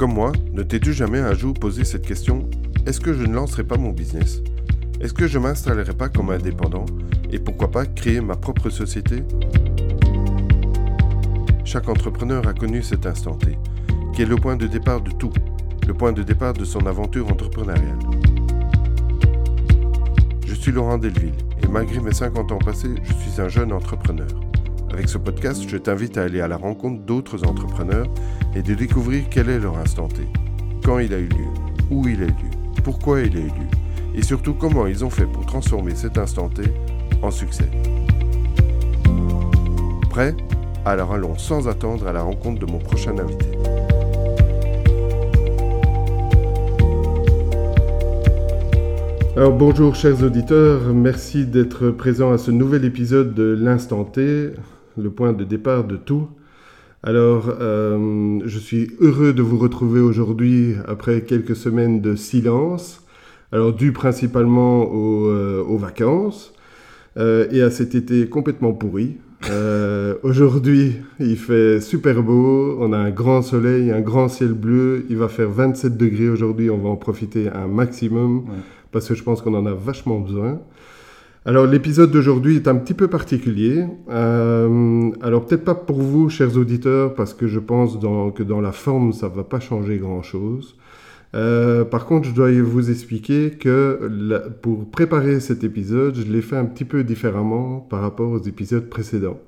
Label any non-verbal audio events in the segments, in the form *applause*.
Comme moi, ne t'es-tu jamais un jour posé cette question? Est-ce que je ne lancerai pas mon business? Est-ce que je m'installerai pas comme indépendant? Et pourquoi pas créer ma propre société? Chaque entrepreneur a connu cet instant T, qui est le point de départ de tout, le point de départ de son aventure entrepreneuriale. Je suis Laurent Delville et malgré mes 50 ans passés, je suis un jeune entrepreneur. Avec ce podcast, je t'invite à aller à la rencontre d'autres entrepreneurs et de découvrir quel est leur instant T, quand il a eu lieu, où il a eu lieu, pourquoi il a eu lieu, et surtout comment ils ont fait pour transformer cet instant T en succès. Prêt? Alors allons sans attendre à la rencontre de mon prochain invité. Alors bonjour chers auditeurs, merci d'être présents à ce nouvel épisode de l'Instant T, le point de départ de tout. Alors, euh, je suis heureux de vous retrouver aujourd'hui après quelques semaines de silence, alors dû principalement aux, euh, aux vacances euh, et à cet été complètement pourri. aujourd'hui, il fait super beau, on a un grand soleil, un grand ciel bleu, il va faire 27 degrés aujourd'hui, on va en profiter un maximum parce que je pense qu'on en a vachement besoin. Alors l'épisode d'aujourd'hui est un petit peu particulier. Euh, alors peut-être pas pour vous, chers auditeurs, parce que je pense que dans la forme, ça ne va pas changer grand-chose. Euh, par contre, je dois vous expliquer que pour préparer cet épisode, je l'ai fait un petit peu différemment par rapport aux épisodes précédents.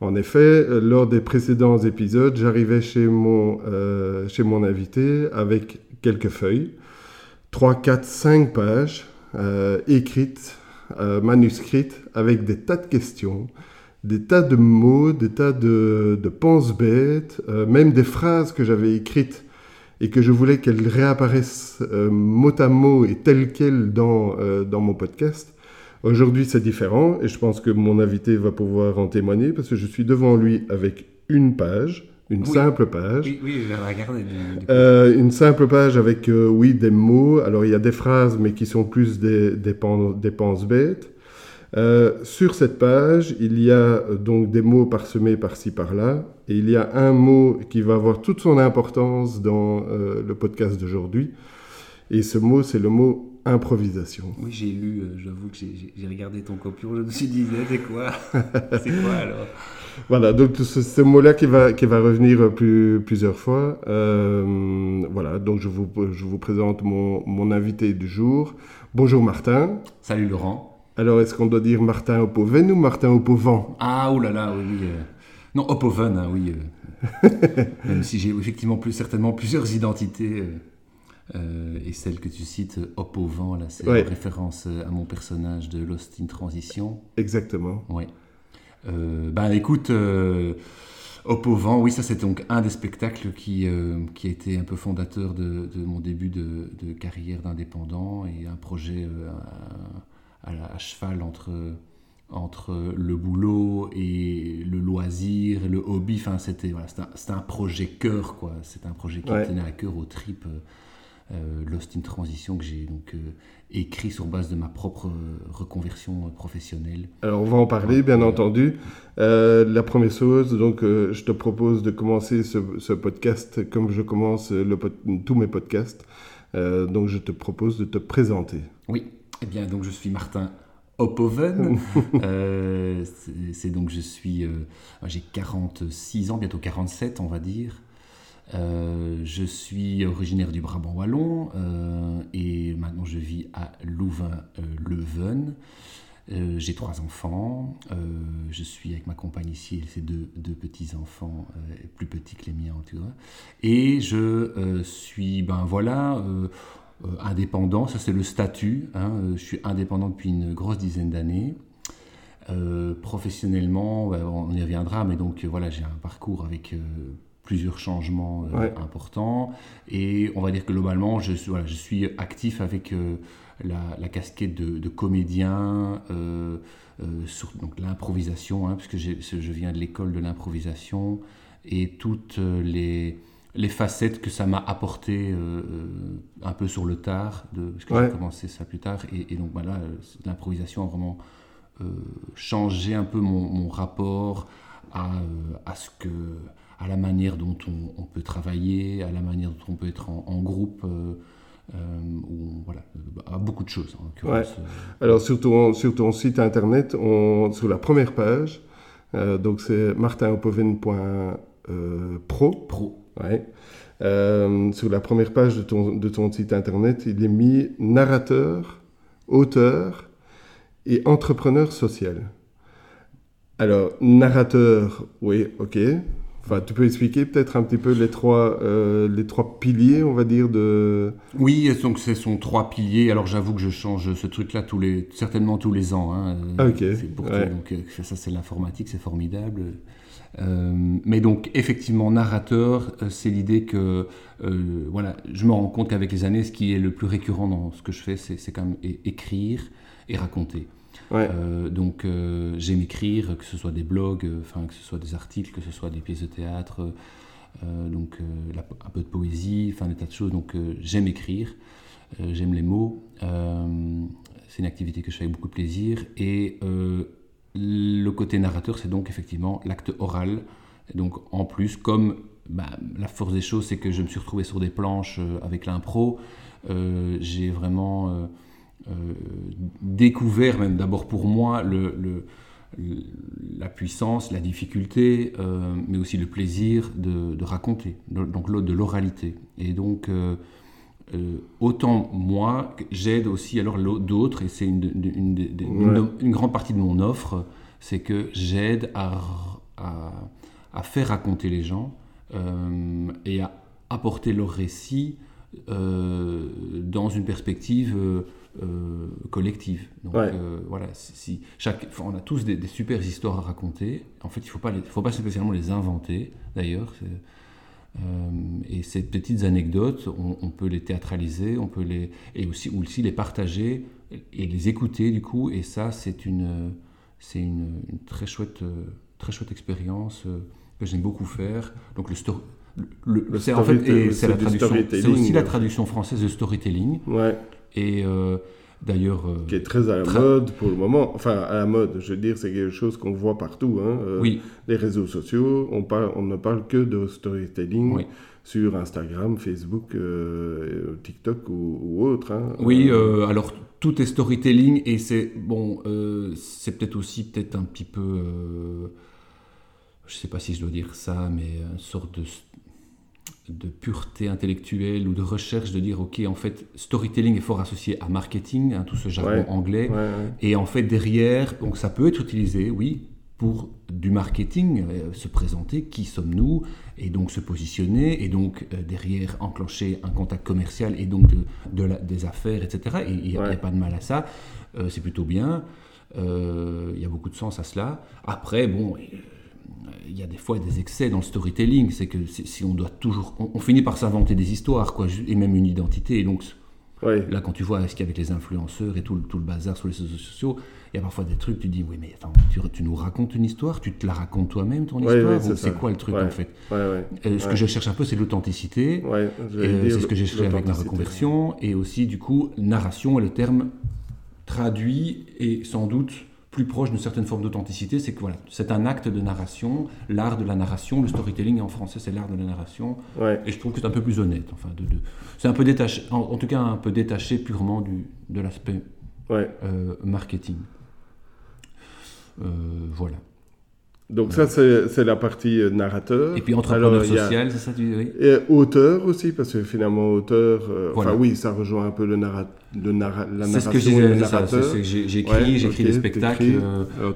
En effet, lors des précédents épisodes, j'arrivais chez mon, euh, chez mon invité avec quelques feuilles, 3, 4, 5 pages écrites euh, manuscrite avec des tas de questions, des tas de mots, des tas de, de pense-bêtes, euh, même des phrases que j'avais écrites et que je voulais qu'elles réapparaissent euh, mot à mot et telles quelles dans, dans mon podcast. Aujourd'hui, c'est différent et je pense que mon invité va pouvoir en témoigner parce que je suis devant lui avec une page une simple page. Oui, oui, je vais regarder. Euh, une simple page avec, euh, oui, des mots. Alors, il y a des phrases, mais qui sont plus des, des, des penses bêtes. Euh, sur cette page, il y a donc des mots parsemés par-ci par-là, et il y a un mot qui va avoir toute son importance dans le podcast d'aujourd'hui. Et ce mot, c'est le mot improvisation. Oui, j'ai lu, j'avoue que j'ai regardé ton copion, je me suis dit, c'est quoi? C'est quoi alors? Voilà, donc c'est ce mot-là qui va, qui va revenir plus, plusieurs fois. Euh, voilà, donc je vous, je vous présente mon, mon, invité du jour. Bonjour Martin. Salut Laurent. Alors, est-ce qu'on doit dire Martin Opoven ou Martin Opovent Ah, oulala, là là, oui. euh. Non, Opoven, hein, oui. Euh. *laughs* Même si j'ai effectivement plus, certainement plusieurs identités. Et celle que tu cites, Opovent, là, c'est ouais. référence à mon personnage de Lost in Transition. Exactement. Oui. Euh, bah écoute, euh, Vent, oui, ça c'est donc un des spectacles qui, euh, qui a été un peu fondateur de, de mon début de, de carrière d'indépendant et un projet euh, à, à, cheval entre, entre le boulot et le loisir le hobby. Enfin, c'était voilà, un, un, projet cœur, quoi. C'est un projet qui ouais. tenait à cœur aux tripes. Euh, Lost in Transition que j'ai donc euh, écrit sur base de ma propre euh, reconversion professionnelle. Alors on va en parler bien entendu. la première chose, donc je te propose de commencer ce, podcast comme je commence le, tous mes podcasts. donc je te propose de te présenter. Oui, eh bien donc je suis Martin Opoven. *laughs* c'est donc je suis, j'ai 46 ans, bientôt 47 on va dire. Euh, je originaire du Brabant wallon euh, et maintenant je vis à Louvain-Leuven. Euh, j'ai trois enfants. je suis avec ma compagne ici, et deux, deux petits-enfants, plus petits que les miens en tout cas. Et je suis, ben voilà, indépendant. Ça, c'est le statut. Hein. je suis indépendant depuis une grosse dizaine d'années. professionnellement, ben, on y reviendra, mais donc voilà, j'ai un parcours avec plusieurs changements euh, importants. Et on va dire que globalement, je, voilà, je suis actif avec euh, la, casquette de, comédien, euh, sur donc l'improvisation, hein, puisque je viens de l'école de l'improvisation, et toutes les, les facettes que ça m'a apporté un peu sur le tard, de, parce que j'ai commencé ça plus tard. Et, donc voilà, l'improvisation a vraiment changé un peu mon, mon rapport à, à, ce que, à la manière dont on, peut travailler, à la manière dont on peut être en, groupe. ou, voilà, à beaucoup de choses. Alors sur ton, sur ton, site internet, on, sur la première page, donc c'est martinopoven.pro. Pro. Ouais. Euh, sur la première page de ton, de ton site internet, il est mis narrateur, auteur et entrepreneur social. Alors, narrateur, oui, ok. Enfin, tu peux expliquer peut-être un petit peu les trois, euh, les trois piliers, on va dire, de... Oui, donc ce sont trois piliers. Alors j'avoue que je change ce truc-là tous les, certainement tous les ans. Hein. Ah, ok. Pour donc, euh, ça, c'est l'informatique, c'est formidable. Euh, mais donc, effectivement, narrateur, c'est l'idée que, euh, voilà, je me rends compte qu'avec les années, ce qui est le plus récurrent dans ce que je fais, c'est quand même écrire et raconter. Donc, j'aime écrire, que ce soit des blogs, enfin, que ce soit des articles, que ce soit des pièces de théâtre, donc un peu de poésie, enfin, des tas de choses. Donc, j'aime écrire, j'aime les mots. c'est une activité que je fais avec beaucoup de plaisir. Et le côté narrateur, c'est donc effectivement l'acte oral. donc en plus, comme bah, la force des choses, c'est que je me suis retrouvé sur des planches euh, avec l'impro, euh, j'ai vraiment euh, découvert, même d'abord pour moi, le, la puissance, la difficulté, mais aussi le plaisir de, raconter, donc de l'oralité. Et donc, autant moi, j'aide aussi alors d'autres, et c'est une, une, grande partie de mon offre, c'est que j'aide à, à, faire raconter les gens euh, et à apporter leur récit euh, dans une perspective euh, collective. Donc voilà, si, chaque, on a tous des, super histoires à raconter. En fait, il ne faut pas, faut pas spécialement les inventer, d'ailleurs. et ces petites anecdotes, on, peut les théâtraliser, on peut les et aussi aussi les partager et les écouter du coup. Et ça, c'est une c'est une, très chouette, très chouette expérience que j'aime beaucoup faire. Donc le, le, c'est en fait c'est aussi la traduction française de storytelling. Ouais. Et D'ailleurs. qui est très à la mode pour le moment. Enfin, à la mode, je veux dire, c'est quelque chose qu'on voit partout. Hein. oui. Les réseaux sociaux, on, parle, on ne parle que de storytelling sur Instagram, Facebook, TikTok ou, autre. Hein. Oui, alors tout est storytelling et c'est bon, euh, c'est peut-être aussi peut-être un petit peu, euh, je sais pas si je dois dire ça, mais une sorte de de pureté intellectuelle ou de recherche de dire ok en fait storytelling est fort associé à marketing hein, tout ce jargon anglais. Et en fait derrière donc ça peut être utilisé oui pour du marketing, euh, se présenter, qui sommes-nous, et donc se positionner, et donc euh, derrière enclencher un contact commercial, et donc de, des affaires, etc. Et il n'y a, pas de mal à ça, euh, c'est plutôt bien, il y a beaucoup de sens à cela. Après, bon, il y a des fois des excès dans le storytelling, c'est que si on doit toujours... On, finit par s'inventer des histoires, quoi, et même une identité, et donc... Là, quand tu vois ce qu'il y a avec les influenceurs et tout, tout le bazar sur les réseaux sociaux, il y a parfois des trucs, tu dis, oui, mais attends, tu, nous racontes une histoire, tu te la racontes toi-même, ton histoire, c'est quoi le truc en fait euh, Ce que je cherche un peu, c'est l'authenticité, euh, c'est ce que j'ai cherché avec ma reconversion, et aussi, du coup, narration est le terme traduit et sans doute plus proche d'une certaine forme d'authenticité, c'est que voilà, c'est un acte de narration, l'art de la narration, le storytelling en français c'est l'art de la narration, et je trouve que c'est un peu plus honnête, enfin, de, c'est un peu détaché, en, tout cas un peu détaché purement du, de l'aspect euh, marketing. Euh, voilà. Donc ça, c'est la partie euh, narrateur. Et puis entrepreneur social, c'est ça tu oui. Et auteur aussi, parce que finalement, auteur, enfin oui, ça rejoint un peu le, narra la narration C'est ce que j'ai J'écris, j'écris des spectacles,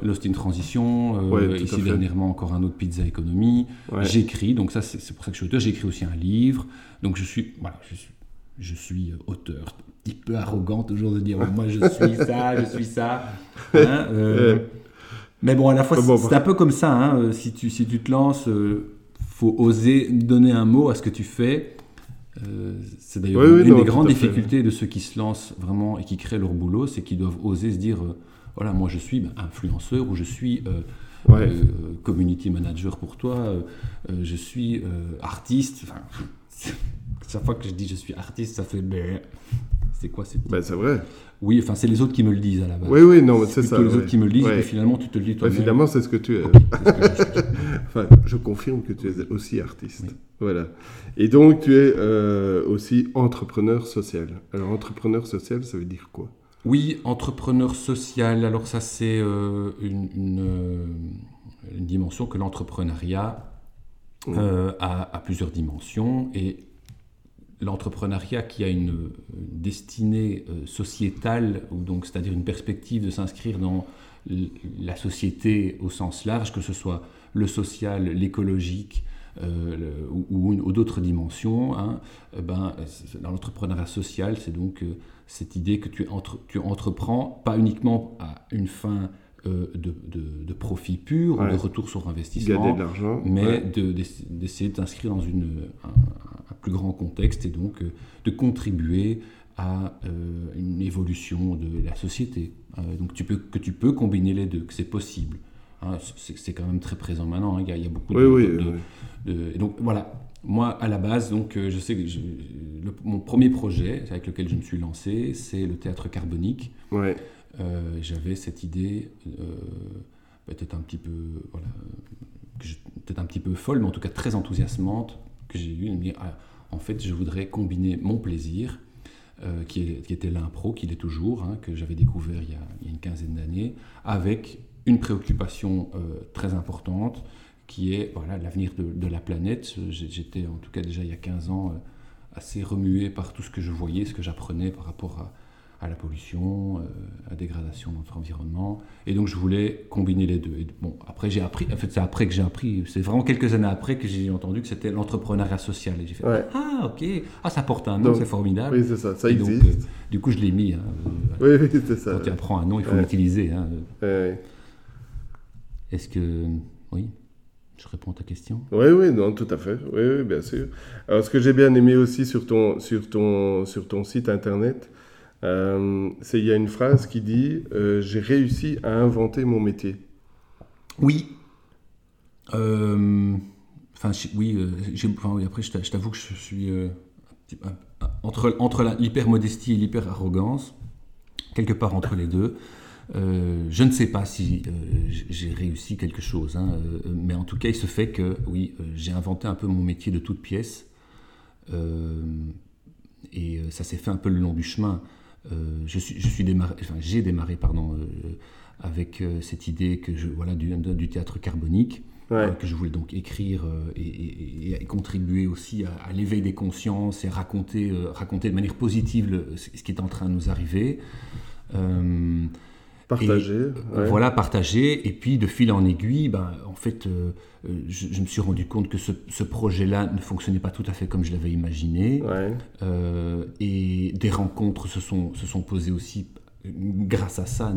Lost in Transition, ici dernièrement encore un autre Pizza Economy. J'écris, donc ça c'est pour ça que je suis auteur. J'écris aussi un livre, donc je suis, voilà, je suis, je suis auteur petit peu arrogant toujours de dire moi je suis ça, je suis ça. *laughs* Hein, euh, mais bon, à la fois, c'est un peu comme ça. Hein, euh, si, tu, si tu te lances, il euh, faut oser donner un mot à ce que tu fais. c'est d'ailleurs une des grandes difficultés de ceux qui se lancent vraiment et qui créent leur boulot, c'est qu'ils doivent oser se dire voilà, moi je suis ben, influenceur ou je suis community manager pour toi, je suis artiste. Enfin, *laughs* chaque fois que je dis je suis artiste, ça fait c'était quoi cette Ben, c'est vrai. Oui, enfin, c'est les autres qui me le disent à la base. Oui, oui, non, c'est ça. les ouais. autres qui me le disent, Ouais. et finalement, tu te le dis Ben, toi-même. finalement, c'est ce que tu es. Ce que je cherche. *laughs* Enfin, je confirme que tu es aussi artiste. Oui. Voilà. Et donc, tu es euh, aussi entrepreneur social. Alors, entrepreneur social, ça veut dire quoi? Oui, entrepreneur social. Alors ça, c'est euh, une, une, euh, une dimension que l'entrepreneuriat Mm. euh, a, a plusieurs dimensions. Et l'entrepreneuriat qui a une, destinée euh, sociétale, ou donc c'est-à-dire une perspective de s'inscrire dans la société au sens large, que ce soit le social, l'écologique, euh, le- ou, ou une- ou d'autres dimensions, hein, eh ben, dans l'entrepreneuriat social, c'est donc euh, cette idée que tu, entre- tu entreprends pas uniquement à une fin euh, de, de- de profit pur ou de retour sur investissement, de mais ouais. d'essayer de t'inscrire dans une, un, un plus grand contexte et donc euh, de contribuer à euh, une évolution de la société. Euh, donc tu peux, que tu peux combiner les deux, que c'est possible. Hein, c'est quand même très présent maintenant, hein, il y, a- il y a beaucoup Oui, de, oui. de- oui. de- et donc voilà, moi à la base, donc, je sais que je- le- mon premier projet avec lequel je me suis lancé, c'est le théâtre carbonique. Ouais. Euh, J'avais cette idée, euh, peut-être un petit peu, voilà, peut-être un petit peu folle, mais en tout cas très enthousiasmante, que j'ai eue de me dire, ah, en fait, je voudrais combiner mon plaisir, euh, qui, est- était l'impro, qui l'est toujours, hein, que j'avais découvert il y, a, une quinzaine d'années, avec une préoccupation euh, très importante, qui est voilà l'avenir de, de la planète. J'étais en tout cas déjà il y a 15 ans euh, assez remué par tout ce que je voyais, ce que j'apprenais par rapport à, à la pollution, euh, à la dégradation de notre environnement. Et donc je voulais combiner les deux. Et bon, après j'ai appris, en fait c'est après que j'ai appris, c'est vraiment quelques années après que j'ai entendu que c'était l'entrepreneuriat social. Et j'ai fait, Ouais. ah ok, ah ça porte un nom, c'est formidable. Oui, c'est ça. Ça Et donc, existe. euh, du coup je l'ai mis. hein, euh, Oui, oui, c'est ça. Quand tu apprends un nom, il faut Ouais. l'utiliser. hein. Ouais. Est-ce que... Oui, je réponds à ta question? Oui, oui, non, tout à fait. Oui, oui, bien sûr. Alors, ce que j'ai bien aimé aussi sur ton, sur ton, sur ton site internet, euh, il y a une phrase qui dit euh, J'ai réussi à inventer mon métier. Oui. Euh, Enfin, oui, après, je t'a- je t'avoue que je suis entre, entre la- l'hyper-modestie et l'hyper-arrogance, quelque part entre les deux. Je ne sais pas si j'ai réussi quelque chose, hein, mais en tout cas, il se fait que, oui, j'ai inventé un peu mon métier de toute pièce. Et ça s'est fait un peu le long du chemin. Euh, je suis, je suis démarré, enfin, j'ai démarré, pardon, euh, avec euh, cette idée que je, voilà, du, du théâtre carbonique, Ouais. que je voulais donc écrire et, et- et contribuer aussi à, à l'éveil des consciences et raconter, raconter de manière positive le- ce qui est en train de nous arriver. Euh, ouais. voilà, partager. Et puis, de fil en aiguille, ben, en fait, euh, je, je me suis rendu compte que ce, ce projet-là ne fonctionnait pas tout à fait comme je l'avais imaginé. Ouais. Euh, et des rencontres se sont, se sont posées aussi euh, grâce à ça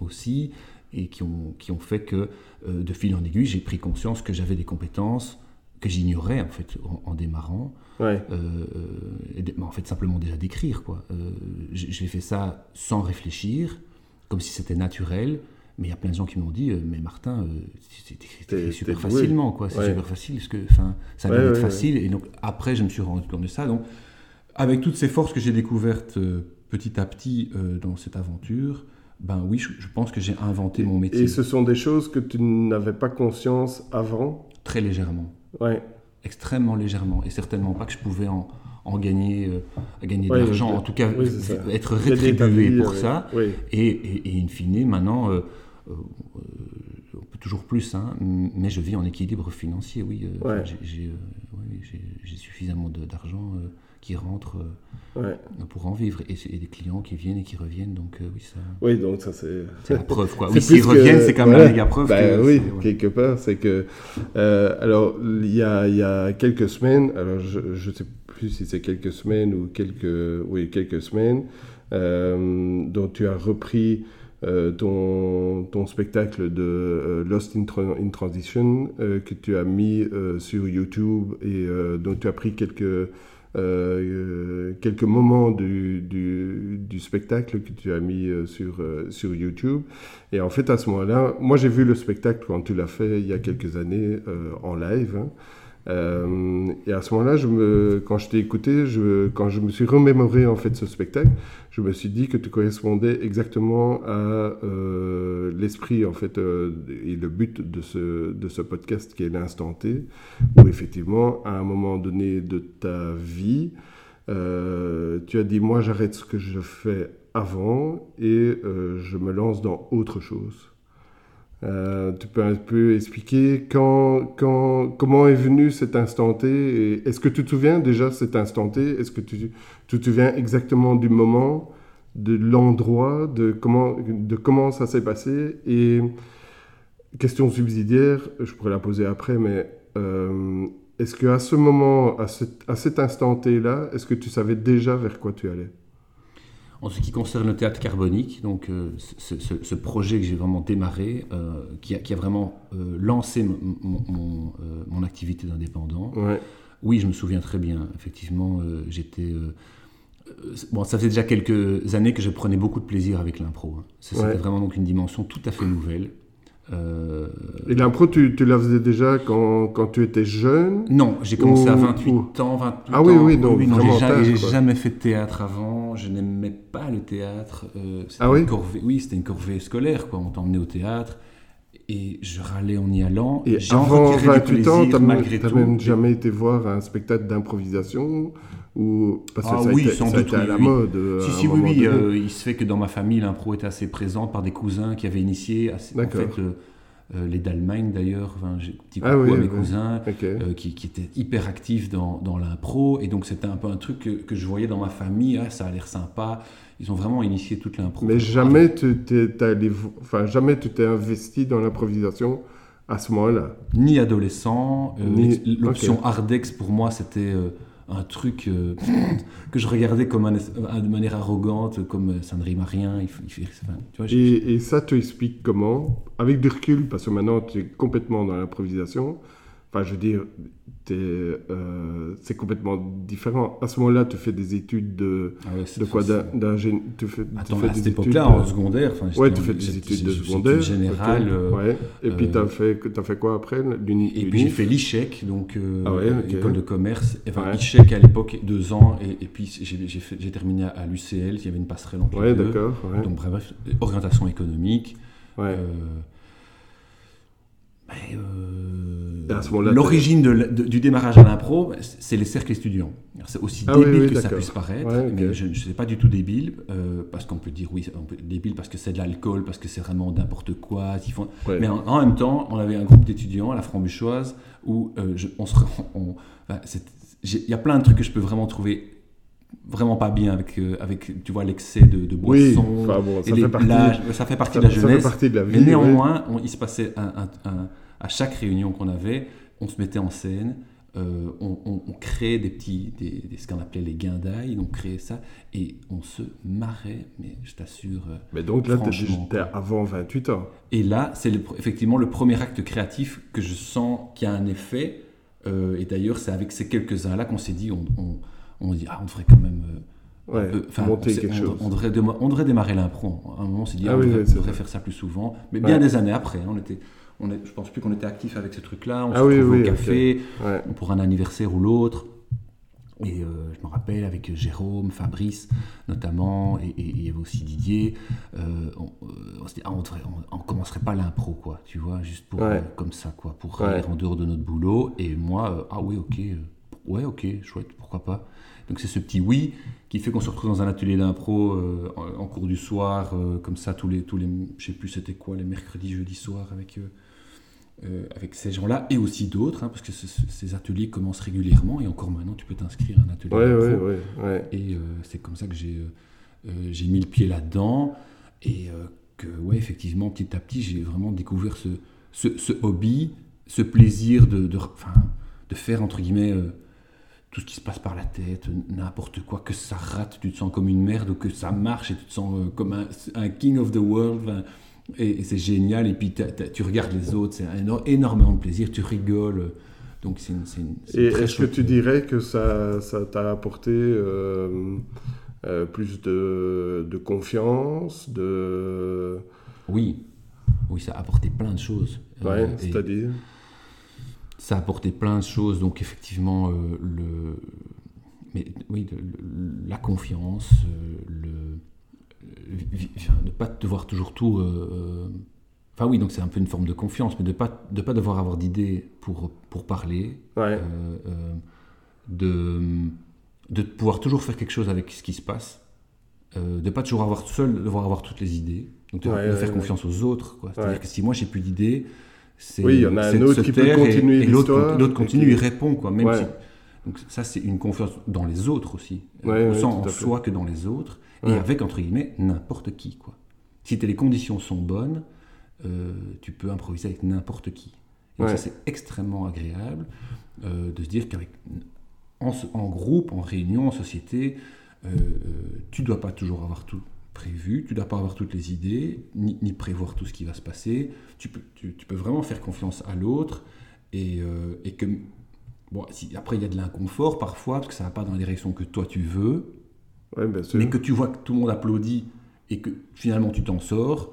aussi, et qui ont, qui ont fait que, euh, de fil en aiguille, j'ai pris conscience que j'avais des compétences que j'ignorais en fait en, en démarrant. Ouais. Euh, euh, et de- en fait, simplement déjà d'écrire. quoi. Euh, j'ai fait ça sans réfléchir, comme si c'était naturel. Mais il y a plein de gens qui m'ont dit, euh, mais Martin, euh, t'écris super facilement, quoi. C'est Ouais. super facile, parce que, enfin, ça Ouais, doit être ouais, facile. Et donc après, je me suis rendu compte de ça. Donc, avec toutes ces forces que j'ai découvertes euh, petit à petit euh, dans cette aventure, ben oui, je, je pense que j'ai inventé mon métier Et ce sont des choses que tu n'avais pas conscience avant? très légèrement. Ouais. extrêmement légèrement et certainement pas que je pouvais en, en gagner, euh, gagner Ouais, de l'argent, en tout cas oui, être rétribué pour ça. Oui. Et, et, et in fine, maintenant, euh, on peut toujours plus, hein, mais je vis en équilibre financier, oui. euh, Ouais. j'ai- euh, j'ai- suffisamment d'argent euh, qui rentre euh, Ouais. pour en vivre et, et des clients qui viennent et qui reviennent, donc euh, oui, ça, Oui, donc ça c'est. c'est la preuve. Quoi. *laughs* Oui, s'ils reviennent, c'est quand même la méga preuve. Bah que oui, ouais. quelque part, c'est que. euh, alors, il y a, y a quelques semaines, alors je ne sais plus si c'est quelques semaines ou quelques. Oui, quelques semaines, euh, dont tu as repris euh, ton, ton spectacle de euh, Lost in, Tra- in Transition, euh, que tu as mis euh, sur YouTube et euh, dont tu as pris quelques. euh, quelques moments du, du, spectacle que tu as mis euh, sur, euh, sur YouTube. Et en fait, à ce moment-là, moi j'ai vu le spectacle quand tu l'as fait il y a quelques années euh, en live. hein. Euh, et à ce moment-là, quand je t'ai écouté, je, quand je me suis remémoré en fait ce spectacle, je me suis dit que tu correspondais exactement à euh, l'esprit en fait euh, et le but de ce, de ce podcast qui est l'instant T, où effectivement, à un moment donné de ta vie, tu as dit moi j'arrête ce que je fais avant et je me lance dans autre chose. Euh, tu peux un peu expliquer quand, quand, comment est venu cet instant T Est-ce que tu te souviens déjà cet instant T? Est-ce que tu, te souviens exactement du moment, de l'endroit, de comment, de comment ça s'est passé? Et question subsidiaire, je pourrais la poser après, mais euh, est-ce qu'à ce moment, à à cet instant T-là, est-ce que tu savais déjà vers quoi tu allais? En ce qui concerne le théâtre carbonique, donc euh, ce, projet que j'ai vraiment démarré, euh, qui, a, vraiment euh, lancé mon, activité d'indépendant, oui, je me souviens très bien. Effectivement, j'étais. bon, ça faisait déjà quelques années que je prenais beaucoup de plaisir avec l'impro. Hein. C'était vraiment donc une dimension tout à fait nouvelle. Euh... Et l'impro, tu, tu, la faisais déjà quand, quand tu étais jeune Non, j'ai commencé à 28 ans, 28 ah, oui, oui, donc oui, j'ai jamais, fait de théâtre avant, je n'aimais pas le théâtre. Euh, ah oui corvée, Oui, c'était une corvée scolaire, quoi. on t'emmenait au théâtre, et je râlais en y allant. Et avant 28 ans, tu n'as même jamais été voir un spectacle d'improvisation ou parce que ah ça oui, a été, ça à la mode. Euh, si, si, oui, oui. Euh, il se fait que dans ma famille, l'impro était assez présente par des cousins qui avaient initié. Assez, en fait, euh, les d'Allemagne d'ailleurs, enfin, j'ai petit ah coucou à mes cousins qui, qui, étaient hyper actifs dans, dans l'impro. Et donc, c'était un peu un truc que, que, je voyais dans ma famille. Ah, ça a l'air sympa. Ils ont vraiment initié toute l'impro. Mais jamais tu t'es, enfin, jamais tu t'es investi dans l'improvisation à ce moment-là Ni adolescent. L'option Ardex, pour moi, c'était un truc euh, *laughs* que je regardais comme de manière arrogante, comme euh, ça ne rime à rien. Il, tu vois, et, et, ça te explique comment Avec du recul, parce que maintenant tu es complètement dans l'improvisation. Enfin, je veux dire, euh, c'est complètement différent. À ce moment-là, tu fais des études de, ah de quoi d'ingénieur tu fais, Attends, tu fais à cette époque-là, en secondaire. Ouais, tu fais des études de secondaire. générale. Euh, ouais. Et puis, tu as, fait, as fait quoi après Et puis, j'ai fait l'ICHEC, donc euh, ah école de commerce. Enfin, l'ICHEC à l'époque, deux ans. Et, et puis, j'ai terminé à l'UCL. Il y avait une passerelle entre ouais, les deux. d'accord. Donc, bref, orientation économique. Ouais. Euh, l'origine du démarrage à l'impro, c'est les cercles étudiants. C'est aussi ah débile que ça puisse paraître, mais je ne suis pas du tout débile, euh, parce qu'on peut dire oui, on peut, débile parce que c'est de l'alcool, parce que c'est vraiment n'importe quoi. Font... Mais en, même temps, on avait un groupe d'étudiants à la Frambuchoise où euh, on se. Il y a plein de trucs que je peux vraiment trouver vraiment pas bien avec, avec tu vois, l'excès de, de boissons. bon, ça, fait partie, ça, fait partie, de la jeunesse. partie de la vie, mais néanmoins, il se passait un, à chaque réunion qu'on avait, on se mettait en scène, euh, on, on, créait des petits, des, ce qu'on appelait les guindailles, on créait ça, et on se marrait, mais je t'assure. Euh, mais donc là, tu avant 28 ans. Et là, c'est effectivement le premier acte créatif que je sens qui a un effet, euh, et d'ailleurs, c'est avec ces quelques-uns-là qu'on s'est dit, on, on, dit, ah, on devrait quand même. Ouais, monter quelque chose. On devrait, on devrait démarrer l'impro. À un moment, on s'est dit, ah, on, devrait, faire ça plus souvent. Mais bien des années après, hein, on était, on est, je pense plus qu'on était actif avec ce truc-là. On ah se oui, au café pour un anniversaire ou l'autre. Et euh, je me rappelle avec Jérôme, Fabrice notamment, et, il y avait aussi Didier, euh, on, euh, se dit, ah, on, commencerait pas l'impro, quoi, tu vois, juste pour, comme ça, quoi, pour rire en dehors de notre boulot. Et moi, ah oui, ok, ouais, ok, chouette, pourquoi pas. Donc c'est ce petit oui qui fait qu'on se retrouve dans un atelier d'impro en, cours du soir, comme ça, tous les, tous les, je sais plus c'était quoi, les mercredis, jeudi soir avec. Euh, avec ces gens-là et aussi d'autres, hein, parce que ces ateliers commencent régulièrement et encore maintenant tu peux t'inscrire à un atelier. Ouais, ouais, ouais, et euh, c'est comme ça que j'ai euh, j'ai mis le pied là-dedans et que, ouais, effectivement, petit à petit, j'ai vraiment découvert ce, ce, ce, hobby, ce plaisir de, de, de faire, entre guillemets, tout ce qui se passe par la tête, n'importe quoi, que ça rate, tu te sens comme une merde, ou que ça marche et tu te sens comme un, un king of the world. Et, c'est génial. Et puis tu regardes les autres, c'est énormément de plaisir, tu rigoles. Donc c'est Et est-ce que tu dirais que ça t'a apporté euh, euh, plus de, de, confiance de... Oui, oui, ça a apporté plein de choses. Ouais, c'est-à-dire? Ça a apporté plein de choses. Donc effectivement, le, mais, oui, la confiance, le, ne pas devoir toujours tout Enfin oui, donc c'est un peu une forme de confiance, mais de ne pas, de pas devoir avoir d'idées pour, pour parler, euh, euh, de, de pouvoir toujours faire quelque chose avec ce qui se passe, euh, de ne pas toujours avoir seul, devoir avoir toutes les idées, donc de, faire confiance aux autres. C'est-à-dire que si moi j'ai plus d'idées, oui, il y en a un autre qui peut continuer et, l'autre continue, il répond quoi. Même si, donc ça c'est une confiance dans les autres aussi, autant en soi que dans les autres, et avec entre guillemets n'importe qui quoi. Si les conditions sont bonnes, euh, tu peux improviser avec n'importe qui. Donc ça, c'est extrêmement agréable euh, de se dire qu'avec en, groupe, en réunion, en société, euh, tu ne dois pas toujours avoir tout prévu, tu ne dois pas avoir toutes les idées, ni, prévoir tout ce qui va se passer. Tu peux, tu, peux vraiment faire confiance à l'autre et, et, que, bon, si, après il y a de l'inconfort parfois, parce que ça ne va pas dans la direction que toi tu veux, mais que tu vois que tout le monde applaudit et que finalement tu t'en sors,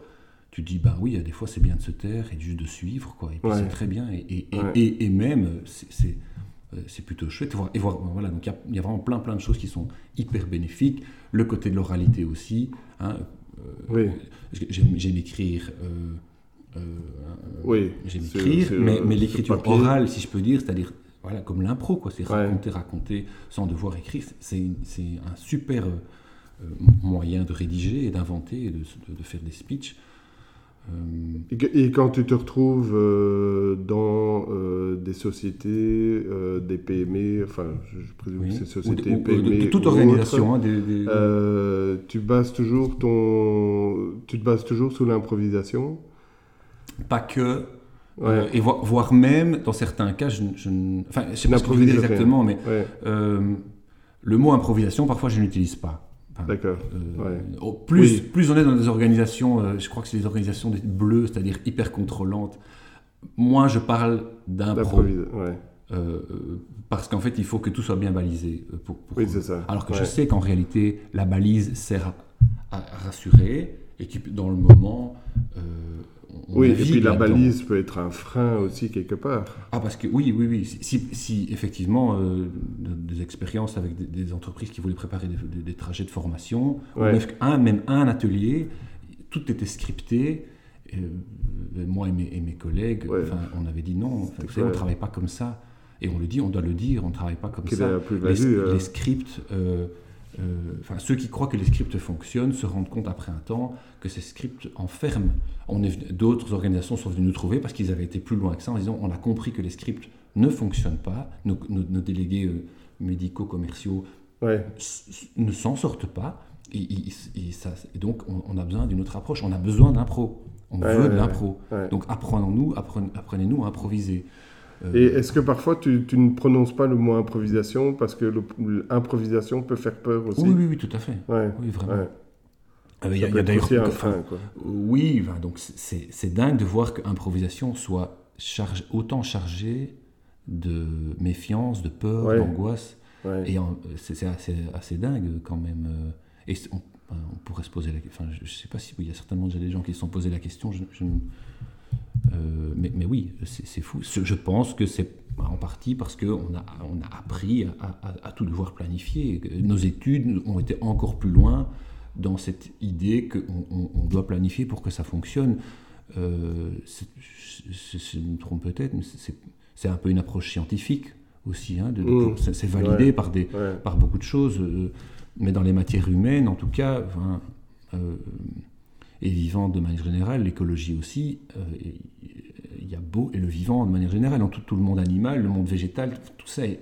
tu dis, bah oui, des fois c'est bien de se taire et juste de suivre, quoi. Et puis c'est très bien. Et, et, et, même, c'est c'est plutôt chouette. Et voilà, donc il y, a vraiment plein, plein de choses qui sont hyper bénéfiques. Le côté de l'oralité aussi. Hein, euh, J'aime écrire. Euh, euh, oui. J'aime écrire, mais, mais l'écriture orale, si je peux dire, c'est-à-dire voilà, comme l'impro, quoi. C'est raconter, raconter sans devoir écrire. C'est un super moyen de rédiger et d'inventer et de, de, faire des speeches. Et quand tu te retrouves euh, dans euh, des sociétés, euh, des PME, enfin, je, présume que c'est sociétés, PME, de, toute organisation, hein, tu bases toujours ton, tu te bases toujours sous l'improvisation? Pas que. et voire, même, dans certains cas, je, je enfin, je sais pas ce que exactement, mais le mot improvisation, parfois, je n'utilise pas. D'accord. Euh, plus, plus on est dans des organisations, euh, je crois que c'est des organisations bleues, c'est-à-dire hyper contrôlantes, moins je parle d'impro. Euh, parce qu'en fait, il faut que tout soit bien balisé. Pour, oui, c'est ça. Alors que je sais qu'en réalité, la balise sert à, rassurer et que dans le moment, oui, et puis la balise peut être un frein aussi quelque part. Ah, parce que oui, oui, oui. Si, si effectivement, euh, des expériences avec des, entreprises qui voulaient préparer des, trajets de formation, un, même un atelier, tout était scripté. Euh, moi et mes, collègues, on avait dit non, on ne travaille pas comme ça. Et on le dit, on doit le dire, on ne travaille pas comme ça. Les, euh. les, scripts. Euh, enfin, ceux qui croient que les scripts fonctionnent se rendent compte après un temps que ces scripts enferment. D'autres organisations sont venues nous trouver parce qu'ils avaient été plus loin que ça en disant on a compris que les scripts ne fonctionnent pas, nos, délégués euh, médicaux, commerciaux ne s'en sortent pas. Et, ça, donc on, a besoin d'une autre approche, on a besoin d'impro, on veut de l'impro. Donc apprenons-nous, apprenez-nous à improviser. Euh, Et est-ce que parfois tu, tu, ne prononces pas le mot improvisation parce que l'improvisation peut faire peur aussi Oui, oui, oui, tout à fait. Oui, vraiment. Il y a, d'ailleurs Oui, donc c'est dingue de voir qu'improvisation soit charge, autant chargée de méfiance, de peur, d'angoisse. Et c'est assez, assez, dingue quand même. Euh, et on, pourrait se poser la question. Enfin, je ne sais pas si il y a certainement déjà des gens qui se sont posé la question. Je, je, euh, mais, mais, oui, c'est fou. Je pense que c'est en partie parce qu'on a, on a appris à, tout devoir planifier. Nos études ont été encore plus loin dans cette idée qu'on on, doit planifier pour que ça fonctionne. Euh, je, me trompe peut-être, mais c'est un peu une approche scientifique aussi. Hein, mmh. c'est validé par, des, par beaucoup de choses. Euh, mais dans les matières humaines, en tout cas, et vivant de manière générale, l'écologie aussi, euh, il y a beau, et le vivant de manière générale, dans tout, le monde animal, le monde végétal, tout ça est,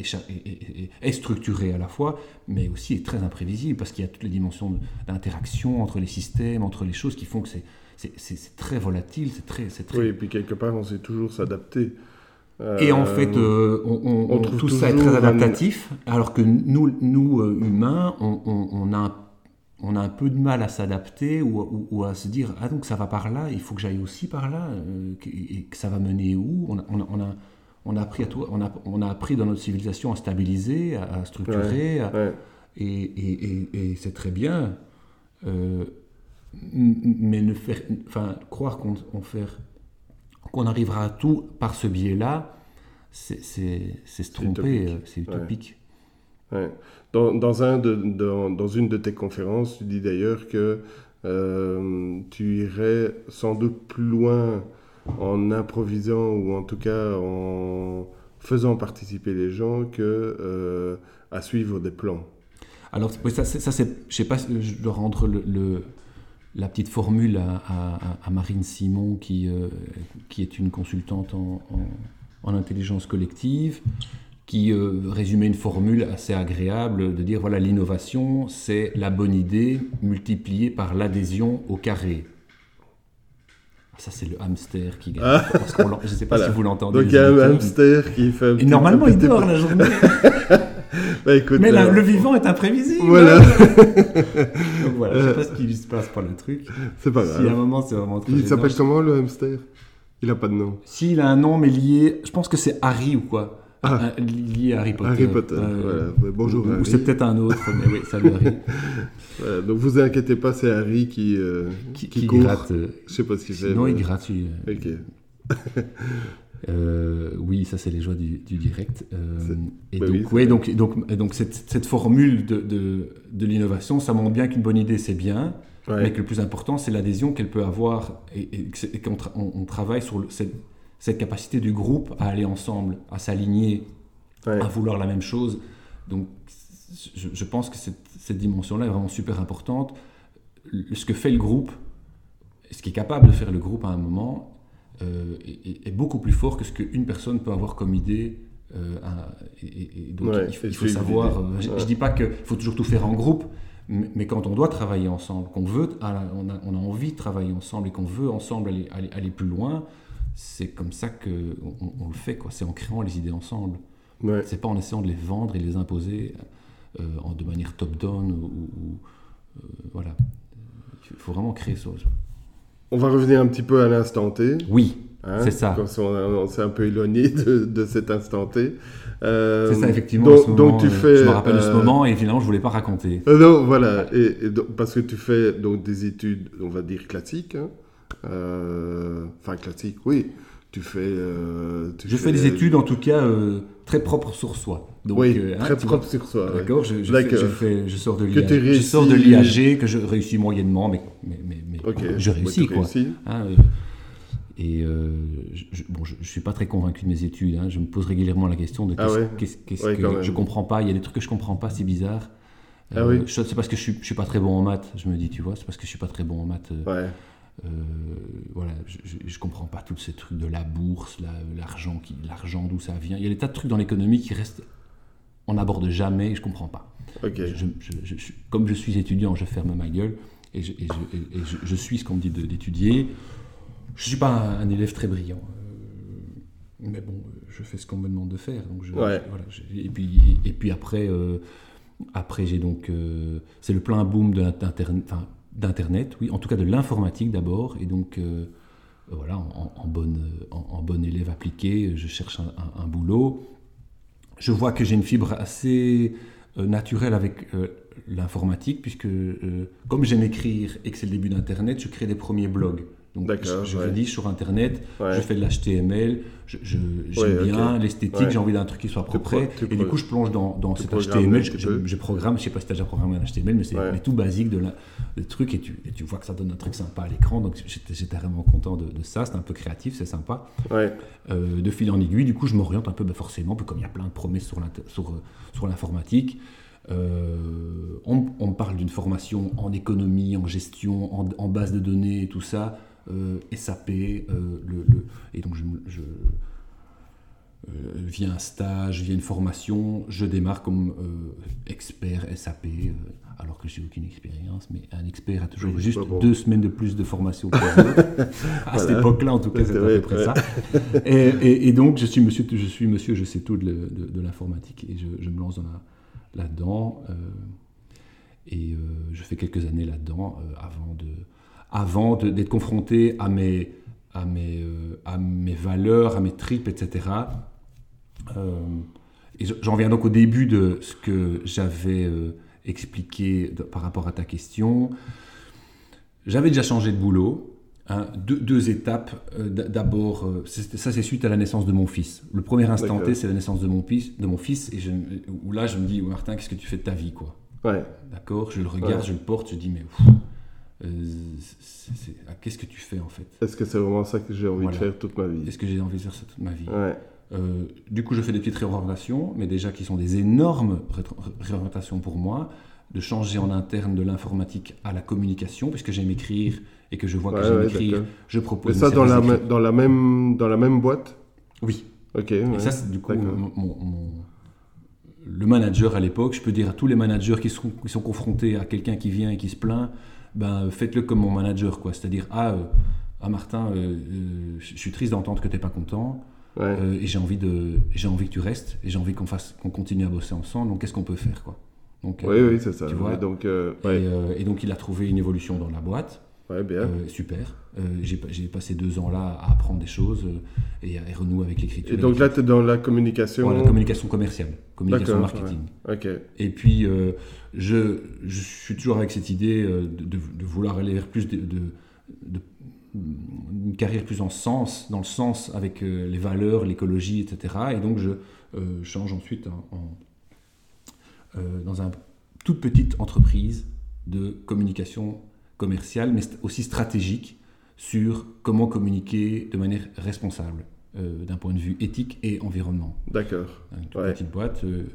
est, structuré à la fois, mais aussi est très imprévisible, parce qu'il y a toutes les dimensions d'interaction entre les systèmes, entre les choses qui font que c'est très volatile, c'est très, très... Oui, et puis quelque part, on sait toujours s'adapter. Et en fait, euh, on, on, trouve tout ça est très adaptatif, alors que nous, nous euh, humains, on, a un on a un peu de mal à s'adapter ou, à se dire ah donc ça va par là, il faut que j'aille aussi par là euh, et que ça va mener où? On a, on, a, appris à tout, on, a, on a appris dans notre civilisation à stabiliser, à, structurer et, c'est très bien. Euh, mais ne faire, enfin, croire qu'on qu'on arrivera à tout par ce biais-là, c'est se tromper, c'est utopique. Ouais. Dans, une de tes conférences, tu dis d'ailleurs que tu irais sans doute plus loin en improvisant ou en tout cas en faisant participer les gens que euh, à suivre des plans. Alors ça, ça c'est, je sais pas, je dois rendre la petite formule à, Marine Simon qui, euh, qui est une consultante en, intelligence collective qui euh, résumait une formule assez agréable de dire voilà l'innovation c'est la bonne idée multipliée par l'adhésion au carré. Ça, c'est le hamster qui gagne. Ah. je ne sais pas si vous l'entendez. Donc, il y a un hamster qui fait. Et normalement, il dort la journée. *laughs* bah, écoute, Mais euh, le vivant est imprévisible. Voilà. *laughs* *laughs* Donc, voilà, je ne sais pas ce qui se passe par le truc. C'est pas grave. Si à un moment, c'est vraiment très. Il s'appelle comment le hamster? Il n'a pas de nom. Si, il a un nom, mais lié. Je pense que c'est Harry ou quoi. Ah. lié à Harry Potter. Harry Potter, voilà. Bonjour ou, Harry. Ou c'est peut-être un autre, mais oui, salut Harry. *laughs* voilà, donc vous inquiétez pas, c'est Harry qui, euh, qui, qui, qui gratte. Euh, je sais pas ce qu'il fait. Non, il gratte. Il... Ok. *laughs* Euh, oui, ça c'est les joies du, du direct. Euh, et bah donc, oui, ouais, donc, donc, donc cette, cette formule de, de, de l'innovation, ça montre bien qu'une bonne idée c'est bien, ouais. mais que le plus important c'est l'adhésion qu'elle peut avoir et, et, et qu'on tra on, on, travaille sur le, cette, cette capacité du groupe à aller ensemble, à s'aligner, ouais. à vouloir la même chose. Donc, je, je pense que cette, cette dimension-là est vraiment super importante. Ce que fait le groupe, ce qui est capable de faire le groupe à un moment, euh, est, est, beaucoup plus fort que ce qu'une personne peut avoir comme idée. Euh, à, et, et, donc, ouais, il, faut, il faut savoir. Euh, je ne dis pas qu'il faut toujours tout faire en groupe, mais, mais quand on doit travailler ensemble, qu'on veut, on a, on a, envie de travailler ensemble et qu'on veut ensemble aller, aller, aller plus loin, c'est comme ça qu'on on le fait, quoi. C'est en créant les idées ensemble. Ouais. C'est pas en essayant de les vendre et les imposer euh, en, de manière top-down ou, ou euh, voilà. Il faut vraiment créer ça. On va revenir un petit peu à l'instant T. Oui, hein, c'est ça. On, on s'est un peu éloigné de, de cet instant T. Euh, c'est ça, effectivement. Donc, moment, tu fais, je me rappelle de ce moment et finalement, je voulais pas raconter. Non, voilà. Et, et donc, parce que tu fais donc des études, on va dire classiques. Hein, enfin, classique, oui. Tu fais. Euh, tu je fais, fais des études, en tout cas, euh, très propres sur soi. Donc, oui, euh, hein, très propres sur soi. D'accord, je, je, je, fais, je, sors de l'IAG, je sors de l'IAG, que je réussis moyennement, mais, mais, mais, mais okay. je réussis, quoi. Hein, et je, bon, je, suis pas très convaincu de mes études. Hein. Je me pose régulièrement la question de qu'est-ce, ah ouais? qu'est-ce, ouais, que je comprends pas. Il y a des trucs que je comprends pas, c'est bizarre. Ah oui? C'est parce que je suis, je suis pas très bon en maths. Je me dis, tu vois, c'est parce que je suis pas très bon en maths. Euh, voilà, je, je, comprends pas tous ces trucs de la bourse, l'argent, la, l'argent d'où ça vient. Il y a des tas de trucs dans l'économie qui restent, on n'aborde jamais, et je comprends pas. Okay. Je, comme je suis étudiant, je ferme ma gueule et je, et et je suis ce qu'on me dit d'étudier. Je suis pas un, un, élève très brillant, euh, mais bon, je fais ce qu'on me demande de faire. Donc je, ouais. voilà, et puis et, puis après, euh, après j'ai donc, euh, c'est le plein boom de l'internet. Enfin, d'Internet, oui, en tout cas de l'informatique d'abord, et donc euh, voilà, en, en bonne, élève appliqué, je cherche un, boulot. Je vois que j'ai une fibre assez euh, naturelle avec euh, l'informatique, puisque comme j'aime écrire et que c'est le début d'Internet, je crée des premiers blogs. Donc je, je ouais. rédige sur Internet, ouais. je fais de l'HTML, j'aime je, ouais, bien okay. l'esthétique, j'ai envie d'un truc qui soit propre. Et du coup, je plonge dans, dans cet HTML, je, programme, je sais pas si tu as déjà programmé un HTML, mais c'est tout basique de la, le truc et tu, et tu vois que ça donne un truc sympa à l'écran. Donc j'étais vraiment content de, de ça, c'est un peu créatif, c'est sympa. Euh, de fil en aiguille, du coup, je m'oriente un peu bah, forcément, comme il y a plein de promesses sur l'informatique. Sur, euh, on, on, parle d'une formation en économie, en gestion, en, en, base de données et tout ça euh, SAP, euh, le, le, et donc je, je euh, via un stage, via une formation, je démarre comme expert SAP, alors que j'ai aucune expérience, mais un expert a toujours oui, juste bon. deux semaines de plus de formation que *laughs* à voilà. cette époque-là, en tout cas, c'est à peu près ouais. ça. Et, et, et, donc, je suis monsieur, je suis monsieur, je sais tout de, de, de l'informatique, et je, je, me lance là-dedans. Là et je fais quelques années là-dedans avant de avant d'être confronté à mes, à, mes, euh, à mes valeurs, à mes tripes, etc. Euh, et j'en viens donc au début de ce que j'avais euh, expliqué de, par rapport à ta question. J'avais déjà changé de boulot. hein, deux, deux étapes. D'abord, ça c'est suite à la naissance de mon fils. Le premier instant. T, c'est la naissance de mon fils, de mon fils et je, où là je me dis, Martin, qu'est-ce que tu fais de ta vie, quoi? Ouais. D'accord? Je le regarde, Ouais. je le porte, je dis, mais pff, euh, ah, qu'est-ce que tu fais en fait? Est-ce que c'est vraiment ça que j'ai envie Voilà. de faire toute ma vie? Est-ce que j'ai envie de faire ça toute ma vie? Ouais. Euh, du coup, je fais des petites réorientations, mais déjà qui sont des énormes réorientations pour moi, de changer en interne de l'informatique à la communication, puisque j'aime écrire et que je vois que j'aime ouais, écrire, je Mais propose. ça des dans la, dans, la même, dans la même boîte? Oui. Ok. Et ça, c'est du coup D'accord. mon- mon- mon- le manager à l'époque. Je peux dire à tous les managers qui sont, qui sont confrontés à quelqu'un qui vient et qui se plaint, ben faites-le comme mon manager, quoi. C'est-à-dire ah, euh, ah Martin, euh, euh, je suis triste d'entendre que tu n'es pas content. Ouais. Et j'ai envie de j'ai envie que tu restes et j'ai envie qu'on fasse qu'on continue à bosser ensemble donc qu'est-ce qu'on peut faire quoi? Donc Oui, oui, c'est ça. tu vois? Et donc, et donc il a trouvé une évolution dans la boîte ouais, bien. Euh, super Euh, j'ai pa- j'ai passé deux ans là à apprendre des choses euh, et à et renouer avec l'écriture Et donc là, tu es dans la communication. Voilà, communication commerciale communication marketing Ok. et puis je, je suis toujours avec cette idée de, de- de vouloir aller vers plus de, une carrière plus en sens, dans le sens avec les valeurs, l'écologie, etc. Et donc je change ensuite en, en- dans une toute petite entreprise de communication commerciale, mais aussi stratégique sur comment communiquer de manière responsable euh, d'un point de vue éthique et environnement. D'accord. Une toute Ouais. petite boîte, euh,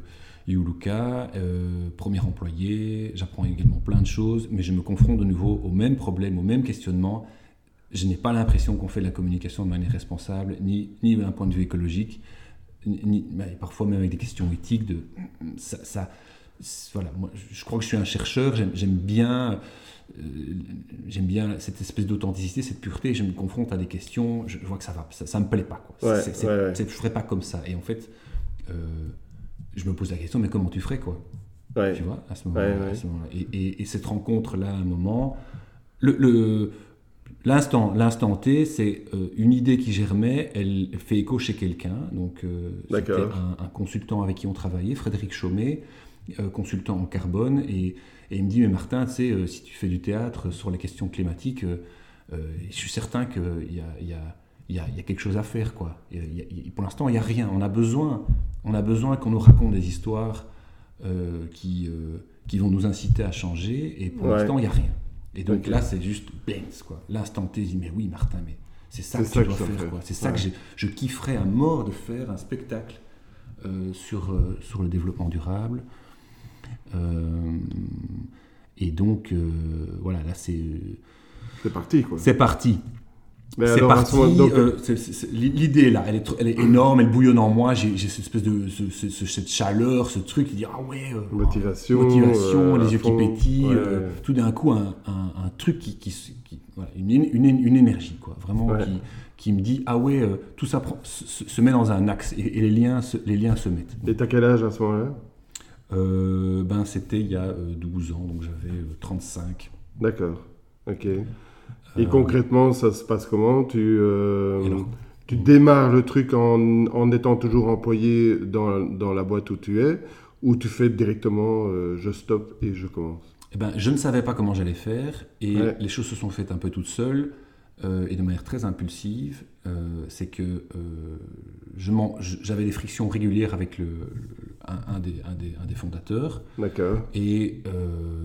Iuluka, euh, premier employé, j'apprends également plein de choses, mais je me confronte de nouveau au même problème, au même questionnement. Je n'ai pas l'impression qu'on fait de la communication de manière responsable, ni, ni d'un point de vue écologique, ni, parfois même avec des questions éthiques. De, ça, voilà, moi, je crois que je suis un chercheur, j'aime bien, j'aime bien cette espèce d'authenticité, cette pureté. Je me confronte à des questions, je, je vois que ça va, ça, ça me plaît pas. Quoi. Ouais, C'est- ouais, ouais. je ferais pas comme ça. Et en fait, euh, je me pose la question, mais comment tu ferais quoi? Tu vois, à ce moment-là. Moment-là. Et, et- et cette rencontre-là, à un moment, le, l'instant, l'instant T, c'est euh, une idée qui germait, elle fait écho chez quelqu'un. Donc, euh, c'était un, un consultant avec qui on travaillait, Frédéric Chaumet, euh, consultant en carbone, et, et il me dit, mais Martin, tu sais, euh, si tu fais du théâtre sur les questions climatiques, euh, euh, je suis certain qu'il y a, y, a, il y, a, il y a quelque chose à faire. Quoi. Il y a- il y a- il- pour l'instant, il n'y a rien. On a besoin, on a besoin qu'on nous raconte des histoires euh, qui, euh, qui vont nous inciter à changer, et pour Ouais. l'instant, il n'y a rien. Et donc là, c'est juste bangs, quoi. L'instant T, dis, mais oui, Martin, mais c'est ça que ça tu que dois je dois faire. C'est ça Ouais. que je kifferais à mort de faire un spectacle euh, sur, euh, sur le développement durable. Euh, et donc, euh, voilà, là, c'est C'est parti, quoi. c'est parti. C'est parti. donc, euh, L'idée là, elle est, elle est énorme, elle bouillonne en moi. J'ai cette espèce de ce- ce- ce- cette chaleur, ce truc qui dit ah ouais, euh, Motivation, motivation, euh, les yeux fond. qui pétillent. Ouais, euh, tout d'un coup, un, un- un truc qui, qui, se- qui- voilà, une, une, une énergie quoi, vraiment Ouais. qui, qui me dit ah ouais, euh, tout ça prend- se, met dans un axe et, et les liens se, les liens se mettent. Et t'as quel âge à ce moment-là? Euh, ben c'était il y a euh, 12 ans, donc j'avais euh, 35. D'accord. Ok. Et Euh, concrètement, ça se passe comment? Tu, euh, tu démarres le truc en, en étant toujours employé dans, dans la boîte où tu es, ou tu fais directement euh, je stoppe et je commence? Eh ben, je ne savais pas comment j'allais faire et Ouais. les choses se sont faites un peu toutes seules euh, et de manière très impulsive. Euh, c'est que euh, j'avais des frictions régulières avec le, le- un, un des, un des- un des fondateurs D'accord. et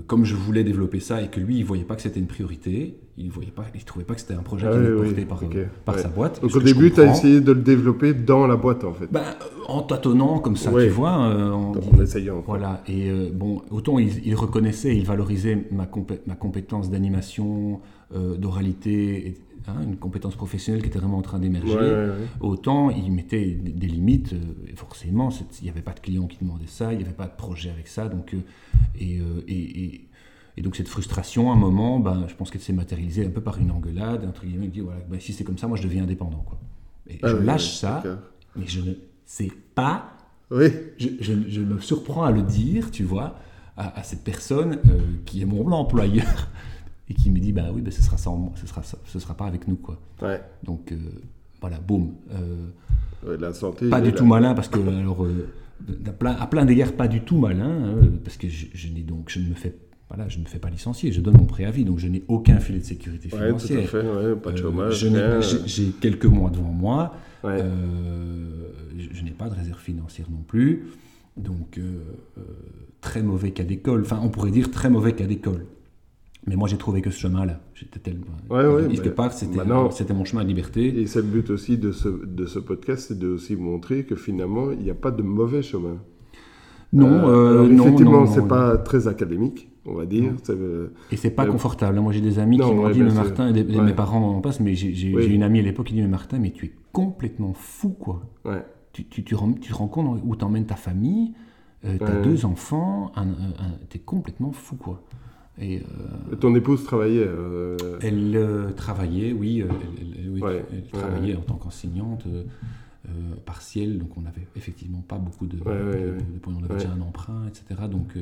comme je voulais développer ça et que lui il voyait pas que c'était une priorité, il voyait pas, il trouvait pas que c'était un projet Ah qui était oui, porté par, ok, par ouais. sa boîte. Donc au début, tu as essayé de le développer dans la boîte, en fait. Euh, en tâtonnant comme ça, Ouais. tu vois. euh, en essayant. voilà, et euh, bon, autant il, il reconnaissait, il valorisait ma, compé- ma compétence d'animation, euh, d'oralité, hein, une compétence professionnelle qui était vraiment en train d'émerger, Ouais, ouais, ouais. autant il mettait des, des limites, euh, forcément, il n'y avait pas de clients qui demandaient ça, il n'y avait pas de projet avec ça, donc, euh, et, et- et- et donc cette frustration, à un moment, ben, je pense qu'elle s'est matérialisée un peu par une engueulade, entre guillemets, il dit, voilà, ben, si c'est comme ça, moi je deviens indépendant. Quoi. Et Ah je oui, lâche oui, ça, mais je ne sais pas Oui, je, je- je me surprends à le dire, tu vois, à, à cette personne euh, qui est mon employeur et qui me dit bah oui, bah, ce sera sans, ce sera, ce sera pas avec nous quoi. ouais. Donc euh, voilà, boum. Euh, Ouais, la santé. pas du tout malin parce que alors euh, à plein, à plein d'égards pas du tout malin hein, parce que je, je n'ai donc je ne me fais voilà, je ne me fais pas licencier, je donne mon préavis, donc je n'ai aucun filet de sécurité Ouais, tout à financière. fait, ouais, pas de chômage. j'ai- quelques mois devant moi. Ouais. Euh, je, je n'ai pas de réserve financière non plus. Donc, euh, très mauvais cas d'école. Enfin, on pourrait dire très mauvais cas d'école. Mais moi, j'ai trouvé que ce chemin-là. J'étais tellement. Ouais, ouais, bah, part, c'était mon chemin de liberté. Et c'est le but aussi de ce, de ce podcast, c'est de aussi montrer que finalement, il n'y a pas de mauvais chemin. Non, Euh, euh, alors, non, effectivement, c'est non. pas très académique, on va dire. Euh, Et c'est pas Euh, confortable. Moi, j'ai des amis non, qui m'ont ouais, dit, mais. Martin, et des- Ouais. mes parents en passent, mais j'ai Oui. une amie à l'époque qui dit, mais Martin, mais tu es complètement fou, quoi. ouais. Tu, tu, tu, tu te rends compte où t'emmènes ta famille, euh, t'as deux enfants, un, un- un- t'es complètement fou, quoi. Et euh, Ton épouse travaillait. euh, elle euh, travaillait, oui, elle, elle- elle- oui, Ouais, elle ouais, travaillait ouais. en tant qu'enseignante partielle, donc on n'avait effectivement pas beaucoup de, Ouais, de- on avait déjà un emprunt, etc. Donc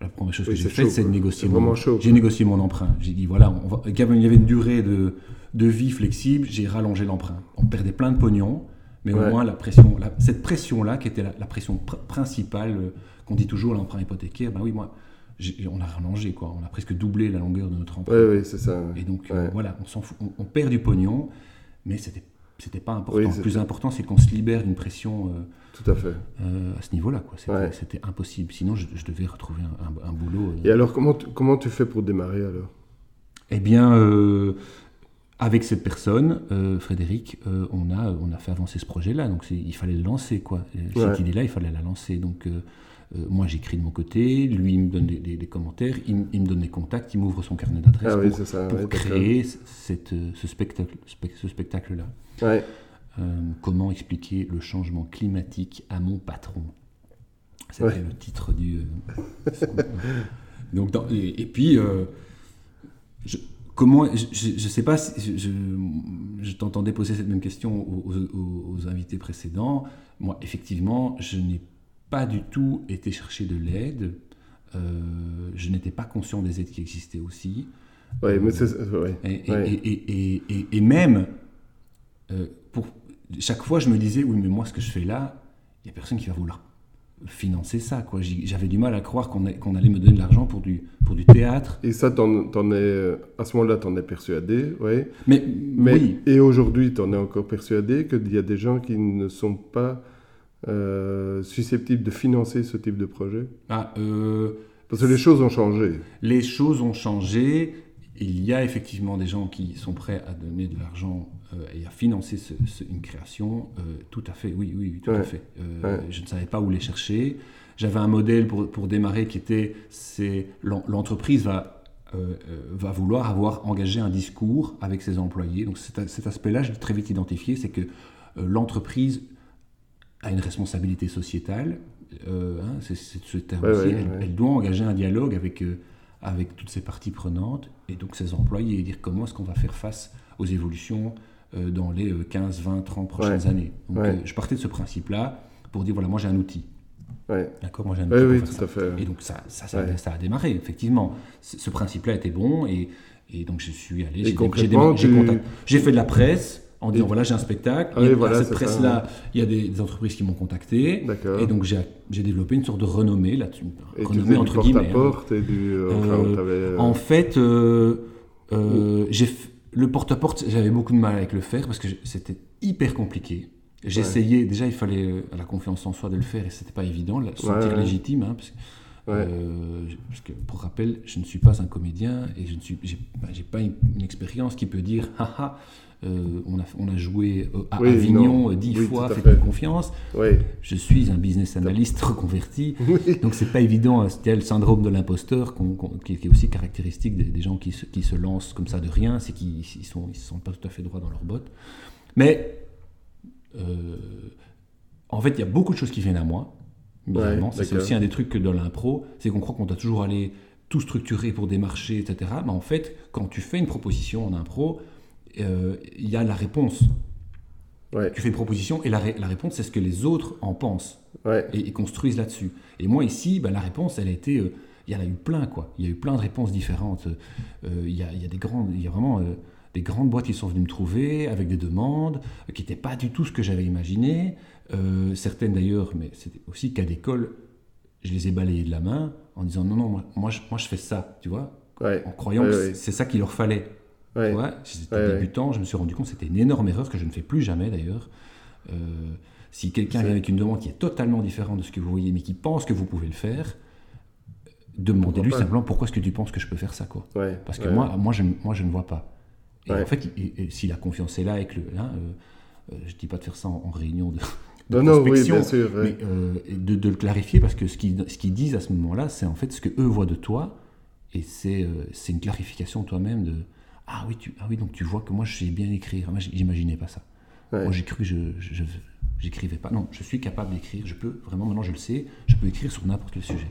la première chose Oui, que j'ai faite, c'est de négocier mon chaud, J'ai négocié mon emprunt. J'ai dit voilà, on va... il y avait une durée de, de vie flexible, j'ai rallongé l'emprunt. On perdait plein de pognon, mais au moins la pression, la- cette pression-là, qui était la, la pression pr- principale, qu'on dit toujours l'emprunt hypothécaire, ben oui, moi, on a rallongé, quoi. On a presque doublé la longueur de notre. Ouais, ouais, c'est ça. Et donc, euh, voilà, on s'en fout. On, on perd du pognon, mais c'était c'était pas important. Oui, le plus important, c'est qu'on se libère d'une pression euh, Tout à fait. euh, à ce niveau-là. quoi. C'était Ouais. impossible. Sinon, je, je devais retrouver un, un- un boulot. Et alors, comment tu, comment tu fais pour démarrer alors? Eh bien, avec cette personne, Frédéric, on, a, on a fait avancer ce projet-là. Donc, il fallait le lancer. Quoi. Et Cette Ouais. idée-là, il fallait la lancer. Donc, moi, j'écris de mon côté. Lui, il me donne des, des- des commentaires. Il, me donne des contacts. Il m'ouvre son carnet d'adresses Ah pour, c'est ça. pour ouais, d'accord. créer c- cette, euh, ce spectacle, ce spectacle-là. Ouais. Euh, comment expliquer le changement climatique à mon patron? C'était Ouais. le titre du. euh, *laughs* Donc, dans- et, et puis, euh, je, comment Je ne sais pas si je, je- je t'entendais poser cette même question aux, aux- aux invités précédents. Moi, effectivement, je n'ai pas du tout été chercher de l'aide. Euh, je n'étais pas conscient des aides qui existaient aussi. Ouais, mais c'est. Ouais. Et, et- Ouais. et- même, euh, pour, chaque fois, je me disais, oui, mais moi, ce que je fais là, il n'y a personne qui va vouloir financer ça. quoi. J'avais du mal à croire qu'on allait me donner de l'argent pour du, pour du théâtre. Et ça, t'en, t'en es, à ce moment-là, t'en es persuadé, ouais. Mais, Mais, oui, Et aujourd'hui, t'en es encore persuadé qu'il y a des gens qui ne sont pas euh, susceptibles de financer ce type de projet ah, euh, Parce que les choses ont changé. les choses ont changé. Il y a effectivement des gens qui sont prêts à donner de l'argent euh, et à financer ce- ce- une création. Tout à fait, oui, oui, oui, tout à fait. Ouais. Je ne savais pas où les chercher. J'avais un modèle pour, pour démarrer qui était c'est l'en- l'entreprise va, euh, euh, va vouloir avoir engagé un discours avec ses employés. Donc cet, cet aspect-là, je l'ai très vite identifié, c'est que euh, l'entreprise a une responsabilité sociétale. euh, hein, c'est ce terme Ouais, aussi. ouais, elle, ouais. elle doit engager un dialogue avec, euh, avec toutes ces parties prenantes et donc ses employés et dire comment est-ce qu'on va faire face aux évolutions euh, dans les euh, 15, 20, 30 prochaines années. Donc je partais de ce principe-là pour dire voilà, moi j'ai un outil. D'accord, moi j'ai un outil oui, pour tout faire à ça. fait. Et donc ça, ça, ça, Ouais. ça a démarré, effectivement. Ce, ce principe-là était bon et, et donc je suis allé, j'ai fait de la presse en disant Et- voilà j'ai un spectacle, Ah il y a voilà, cette c'est ça, presse-là, il y a des, des entreprises qui m'ont contacté et donc j'ai développé une sorte de renommée là-dessus. Renommée entre guillemets. hein. porte-à-porte et du. euh, enfin, Euh, euh, En fait, euh, euh, le porte-à-porte, j'avais beaucoup de mal avec le faire parce que c'était hyper compliqué. J'essayais, déjà il fallait la confiance en soi de le faire et c'était pas évident, le sentir ouais. légitime. hein, parce, que, Ouais. euh, je- parce que, pour rappel, je ne suis pas un comédien et je ne suis, j'ai, bah, pas une, une expérience qui peut dire, *laughs* haha, on, a, on a joué euh, à Oui, Avignon non. euh, dix Oui, fois, tout à faites-moi fait. confiance. Je suis un business analyst reconverti. *laughs* Donc c'est pas évident, y a le syndrome de l'imposteur qui, qui est aussi caractéristique des, des gens qui se, qui se lancent comme ça de rien, c'est qu'ils ils sont, ils se sentent pas tout à fait droit dans leurs bottes. Mais euh, en fait, il y a beaucoup de choses qui viennent à moi. Ouais, Ça, c'est aussi un des trucs que dans l'impro, c'est qu'on croit qu'on doit toujours aller tout structurer pour démarcher, etc. Mais en fait, quand tu fais une proposition en impro, euh, il y a la réponse. Ouais. Tu fais une proposition et la, ré- la réponse, c'est ce que les autres en pensent Ouais. et, et construisent là-dessus. Et moi ici, ben, la réponse, elle a été, euh, il y en a eu plein quoi. Il y a eu plein de réponses différentes. Euh, il, y a, il y a des grandes, il y a vraiment des grandes boîtes qui sont venues me trouver avec des demandes qui n'étaient pas du tout ce que j'avais imaginé. Certaines d'ailleurs, mais c'était aussi cas d'école. je les ai balayés de la main en disant non, non, moi, moi, je, moi je fais ça, tu vois, Ouais. en croyant que c'est ça qu'il leur fallait. Ouais. Tu vois, j'étais Ouais, ouais. débutant, je me suis rendu compte que c'était une énorme erreur que je ne fais plus jamais d'ailleurs. Euh, si quelqu'un vient avec une demande qui est totalement différente de ce que vous voyez, mais qui pense que vous pouvez le faire, demandez-lui simplement pourquoi est-ce que tu penses que je peux faire ça, quoi. Parce que moi, moi, je, ne- moi, je ne vois pas. Et en fait, et- et si la confiance est là, avec le, hein, euh, euh, je dis pas de faire ça en, en réunion de, *laughs* de Non, non, oui, bien sûr. mais euh, et de, de le clarifier parce que ce qu'ils ce qu'ils disent à ce moment-là, c'est en fait ce que eux voient de toi, et c'est c'est une clarification toi-même de ah oui, tu, ah oui, donc tu vois que moi je sais bien écrire. Moi, j'imaginais pas ça. Ouais. Moi, j'ai cru, je, je, je- j'écrivais pas. Non, je suis capable d'écrire. Je peux vraiment maintenant, je le sais. Je peux écrire sur n'importe quel sujet.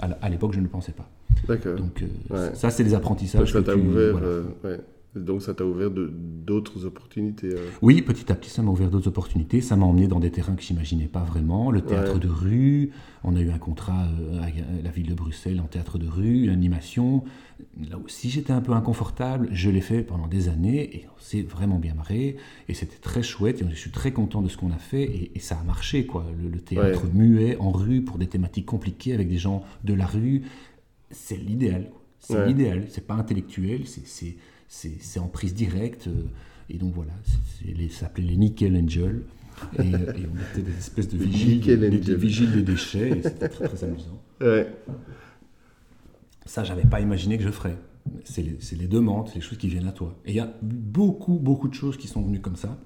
À, l'époque, je ne le pensais pas. D'accord. Donc euh, Ouais. ça, c'est des apprentissages. que tu- ouvert, voilà. euh, ouais. Donc ça t'a ouvert d'autres opportunités. euh. Oui, petit à petit, ça m'a ouvert d'autres opportunités. Ça m'a emmené dans des terrains que j'imaginais pas vraiment. Le théâtre Ouais. de rue, on a eu un contrat euh, euh, la ville de Bruxelles en théâtre de rue, l'animation. Là aussi, j'étais un peu inconfortable. Je l'ai fait pendant des années et on s'est vraiment bien marré. Et c'était très chouette. Et je suis très content de ce qu'on a fait et, et ça a marché, quoi. Le, le théâtre Ouais. muet en rue pour des thématiques compliquées avec des gens de la rue, c'est l'idéal. C'est Ouais. l'idéal. C'est pas intellectuel. C'est- C'est en prise directe. euh, Et donc voilà, les- ça s'appelait les Nickel Angel. Et, euh, et on était des espèces de Les vigiles, des, vigiles des déchets. Et c'était très, très amusant. Ouais. Ça, j'avais pas imaginé que je ferais. C'est les, c'est les demandes, c'est les choses qui viennent à toi. Et il y a beaucoup, beaucoup de choses qui sont venues comme ça.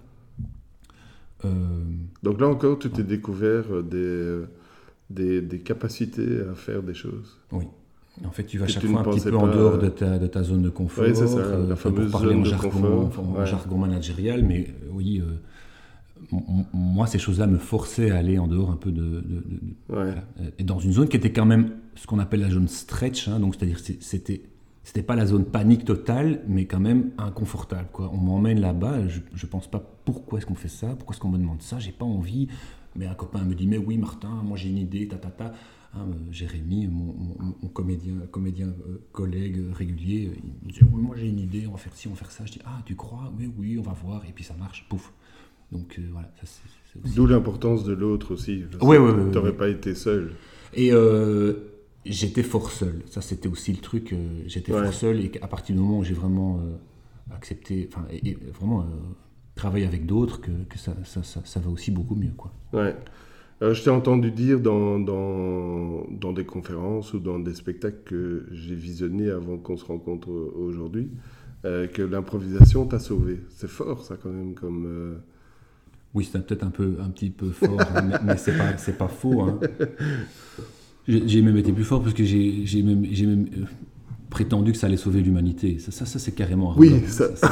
Euh, Donc là encore, tu t'es découvert des, des, des capacités à faire des choses. oui. En fait, tu vas Que chaque tu fois un petit peu en dehors euh, de ta, de ta zone de confort. Ouais, c'est ça, euh, la pour parler zone en de jargon, confort, en ouais. jargon managérial, mais euh, oui, euh, moi, ces choses-là me forçaient à aller en dehors un peu de, Ouais. Euh, Et dans une zone qui était quand même ce qu'on appelle la zone stretch, hein, donc c'est-à-dire c'est- c'était c'était pas la zone panique totale, mais quand même inconfortable. Quoi. On m'emmène là-bas, je, je pense pas pourquoi est-ce qu'on fait ça, pourquoi est-ce qu'on me demande ça, j'ai pas envie. Mais un copain me dit mais oui Martin, moi j'ai une idée, ta ta ta. Hein, euh, Jérémy, mon, mon- mon comédien, comédien euh, collègue euh, régulier, il me dit oui, moi j'ai une idée, on va faire ci, on va faire ça. Je dis ah tu crois, oui oui, on va voir, et puis ça marche, pouf. Donc euh, voilà, ça c'est aussi D'où l'importance de l'autre aussi. que ouais, ouais, T'aurais ouais. pas été seul. Et euh, j'étais fort seul. Ça, c'était aussi le truc. j'étais Ouais. fort seul et à partir du moment où j'ai vraiment accepté, enfin, et, et vraiment travaillé avec d'autres, que, que ça, ça, ça, ça va aussi beaucoup mieux, quoi. Ouais. Euh, je t'ai entendu dire dans, dans, dans des conférences ou dans des spectacles que j'ai visionnés avant qu'on se rencontre aujourd'hui, euh, que l'improvisation t'a sauvé. C'est fort ça quand même comme... euh, Oui, c'était peut-être un peu, un petit peu fort, hein, mais, mais c'est pas, c'est pas faux. hein. *laughs* J'ai même été plus fort parce que j'ai même, prétendu que ça allait sauver l'humanité. Ça, ça, ça, c'est carrément. Oui, ça- ça-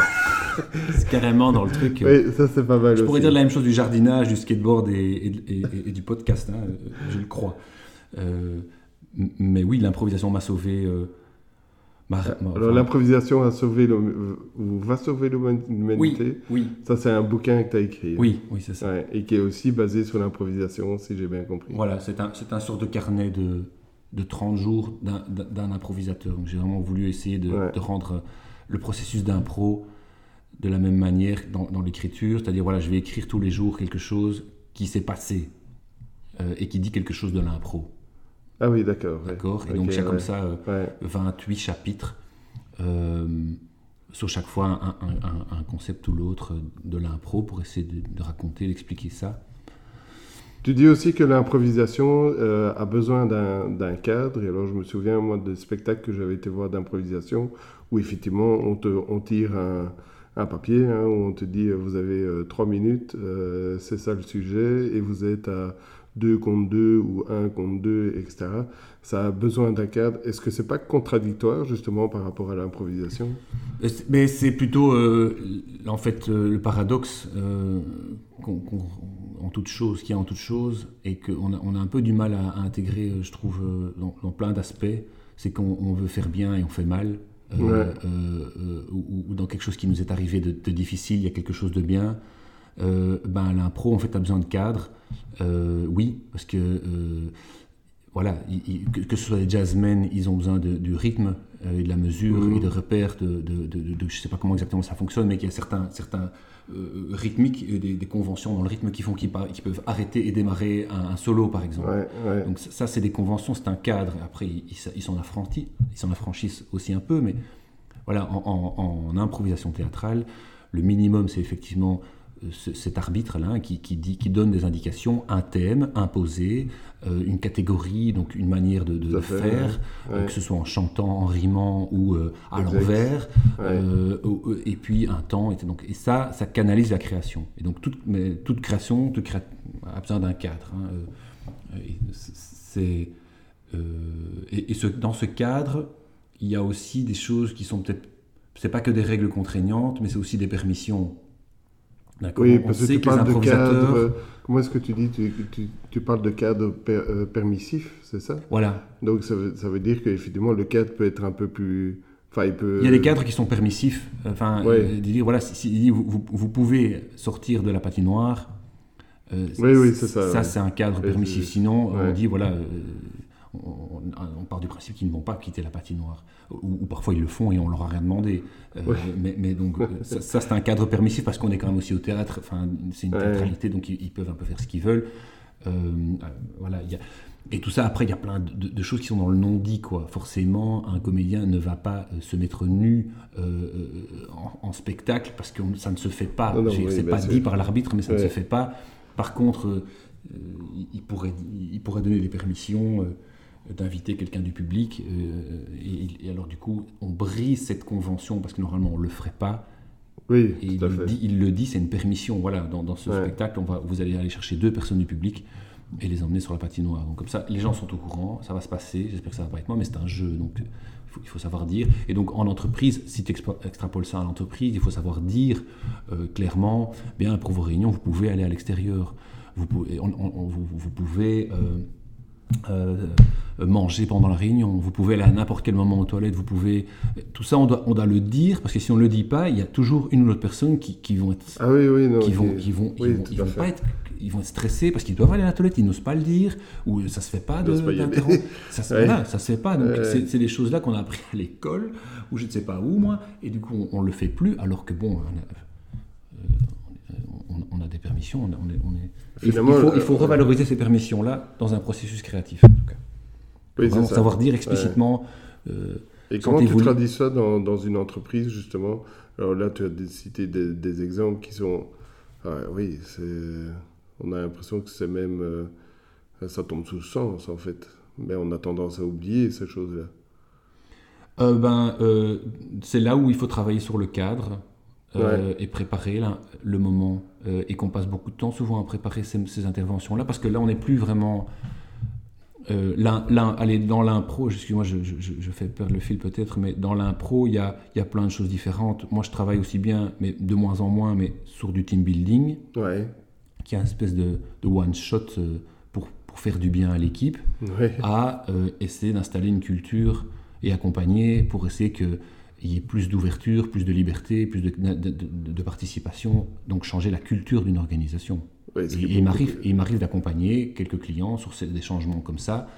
c'est carrément dans le truc. euh, Oui, ça c'est pas mal Je aussi. pourrais dire la même chose du jardinage, du skateboard et, et- et- et du podcast, hein, euh, je le crois. Euh, mais oui, l'improvisation m'a sauvé. euh, Alors l'improvisation a sauvé ou va sauver l'human- oui, l'humanité. oui, Ça c'est un bouquin que tu as écrit. oui, oui, c'est ça. Ouais, et qui est aussi basé sur l'improvisation, si j'ai bien compris. Voilà, c'est un, c'est un sort de carnet de, de 30 jours d'un- improvisateur. Donc j'ai vraiment voulu essayer de, Ouais. de rendre le processus d'impro de la même manière dans, dans l'écriture. C'est-à-dire, voilà, je vais écrire tous les jours quelque chose qui s'est passé euh, et qui dit quelque chose de l'impro. Ah oui, d'accord. ouais. D'accord Et donc j'ai comme ça euh, Ouais. 28 chapitres, euh, sur chaque fois un, un- un- un concept ou l'autre de l'impro pour essayer de, de raconter, d'expliquer ça. Tu dis aussi que l'improvisation euh, a besoin d'un cadre. Et alors, je me souviens, moi, des spectacles que j'avais été voir d'improvisation, où effectivement, on, te, on tire un, un papier, hein, où on te dit, euh, vous avez euh, trois minutes, c'est ça le sujet, et vous êtes à deux contre deux ou un contre deux, etc. Ça a besoin d'un cadre. Est-ce que c'est pas contradictoire, justement, par rapport à l'improvisation? Mais c'est plutôt, en fait, le paradoxe qu'on- en toute chose, qu'il y a en toute chose, et qu'on a, on a un peu du mal à, à intégrer, euh, je trouve, euh, dans, dans plein d'aspects. C'est qu'on on veut faire bien et on fait mal. Euh, Ouais. euh, euh, ou, ou dans quelque chose qui nous est arrivé de, de difficile, il y a quelque chose de bien. Ben, l'impro, en fait, a besoin de cadre. Oui, parce que voilà, que, ce soit des jazzmen, ils ont besoin du rythme et de la mesure Mhm. et de repères de, de, de- je ne sais pas comment exactement ça fonctionne, mais qu'il y a certains, certains rythmiques, et des, des conventions dans le rythme qui font qu'ils peuvent arrêter et démarrer un, un solo, par exemple. Ouais, ouais. Donc ça, c'est des conventions, c'est un cadre. Après, ils s'en affranchissent, ils s'en affranchissent aussi un peu, mais voilà, en, en- en improvisation théâtrale, le minimum, c'est effectivement euh, ce- cet arbitre-là hein, qui, qui dit, qui donne des indications, un thème imposé, euh, une catégorie, donc une manière de, fait, faire, ouais. euh, que ce soit en chantant, en rimant ou euh, à l'envers, Ouais. et puis un temps. Et, donc, et ça, ça canalise la création. Et donc toute, mais toute création toute cré- a besoin d'un cadre. hein, et c'est et, et ce- dans ce cadre, il y a aussi des choses qui sont peut-être c'est pas que des règles contraignantes, mais c'est aussi des permissions. Oui, On parce que sait tu que parles de cadre. Comment est-ce que tu dis tu, tu, tu parles de cadre per- euh, permissif, c'est ça? Voilà, Donc ça veut, ça veut dire qu'effectivement le cadre peut être un peu plus. Enfin, il peut. il y a des cadres qui sont permissifs. Enfin, Ouais. euh, dire voilà, si, si- vous, vous- vous pouvez sortir de la patinoire. euh, Oui, oui, c'est ça, ouais. c'est un cadre permissif. Sinon, on dit voilà, euh, on, part du principe qu'ils ne vont pas quitter la patinoire. Ou, ou parfois ils le font et on leur a rien demandé. Euh, Ouais. mais, mais donc, ça, ça, c'est un cadre permissif parce qu'on est quand même aussi au théâtre. Enfin, c'est une Ouais. théâtralité, donc ils, ils peuvent un peu faire ce qu'ils veulent. Euh, euh, voilà, il y a- et tout ça, après, il y a plein de, de- de choses qui sont dans le non-dit, quoi. Forcément, un comédien ne va pas se mettre nu euh, en, en spectacle parce que on- ça ne se fait pas. Oui, c'est bah, pas dit par l'arbitre, mais ça ne se fait pas. Par contre, euh, il- il, pourrait, il pourrait donner des permissions euh, d'inviter quelqu'un du public. euh, et, et alors, du coup, on brise cette convention parce que normalement, on ne le ferait pas. Oui, Et tout à il, fait. dit, il le dit, c'est une permission. Voilà, dans, dans ce Ouais. spectacle, on va, vous allez aller chercher deux personnes du public et les emmener sur la patinoire. Donc comme ça, les gens sont au courant, ça va se passer. J'espère que ça va pas être moi, mais c'est un jeu, donc il faut, il faut savoir dire. Et donc en entreprise, si tu extrapoles ça à l'entreprise, il faut savoir dire euh, clairement, bien pour vos réunions, vous pouvez aller à l'extérieur. Vous pouvez, on- on- on- vous, vous pouvez euh, euh, manger pendant la réunion, vous pouvez aller à n'importe quel moment aux toilettes, vous pouvez... Tout ça, on doit, on doit le dire, parce que si on ne le dit pas, il y a toujours une ou l'autre personne qui, qui vont être Ah oui, oui, non. qui vont, qui vont, ils ils pas être, ils vont être stressés parce qu'ils doivent aller à la toilette, ils n'osent pas le dire, ou ça se fait pas de- pas. *laughs* Ça, se- Ouais. voilà, ça se fait pas. Donc Ouais. c'est, des choses-là qu'on a appris à l'école, ou je ne sais pas où moi, et du coup on, on le fait plus, alors que bon, on a, euh, on- on a des permissions, on, est, on est- il, faut, il faut euh, revaloriser ces permissions-là dans un processus créatif. En tout cas. Oui, Vraiment savoir dire explicitement. euh, Et comment tu traduis ça dans, dans une entreprise, justement? Alors là, tu as cité des, des exemples qui sont... Ah, oui. On a l'impression que c'est même... euh, ça tombe sous le sens, en fait. Mais on a tendance à oublier ces choses-là. Euh, ben, euh, c'est là où il faut travailler sur le cadre euh, et préparer là, le moment. Euh, et qu'on passe beaucoup de temps souvent à préparer ces, ces interventions-là, parce que là, on n'est plus vraiment... Euh, l'un- l'un- allez, dans l'impro, excuse-moi, je, je- fais perdre le fil peut-être, mais dans l'impro, il y a, y a plein de choses différentes. Moi, je travaille aussi bien, mais de moins en moins, mais sur du team building, Ouais, qui est une espèce de, de one-shot euh, pour, pour faire du bien à l'équipe ouais. à euh, essayer d'installer une culture et accompagner pour essayer qu'il y ait plus d'ouverture, plus de liberté, plus de, de- de- de participation, donc changer la culture d'une organisation. Ouais, Et, il m'arrive, il d'accompagner quelques clients sur ces- des changements comme ça,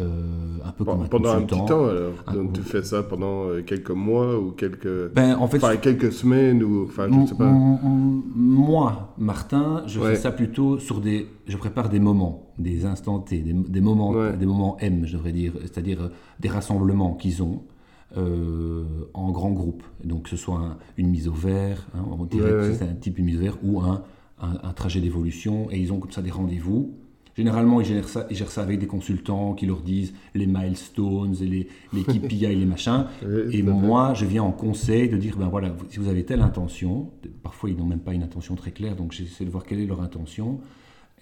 euh, un peu comme un Pendant un petit temps, alors. Un- Donc, tu fais ça pendant euh, quelques mois ou quelques... Ben, en fait, Enfin, quelques semaines ou... Enfin, je ne sais pas. M- m- Moi, Martin, je Ouais. fais ça plutôt sur des. Je prépare des moments, des instants T, des, des moments, Ouais. des moments M, je devrais dire, c'est-à-dire euh, des rassemblements qu'ils ont euh, en grand groupe. Donc, que ce soit un- une mise au vert, hein, on dirait Ouais, que c'est un type de mise au vert, ou un, un- un trajet d'évolution, et ils ont comme ça des rendez-vous. Généralement, ils gèrent, ça, ils gèrent ça avec des consultants qui leur disent les milestones, et les, les *laughs* KPI et les machins. Et moi, je viens en conseil de dire, ben voilà, si vous avez telle intention, parfois ils n'ont même pas une intention très claire, donc j'essaie de voir quelle est leur intention,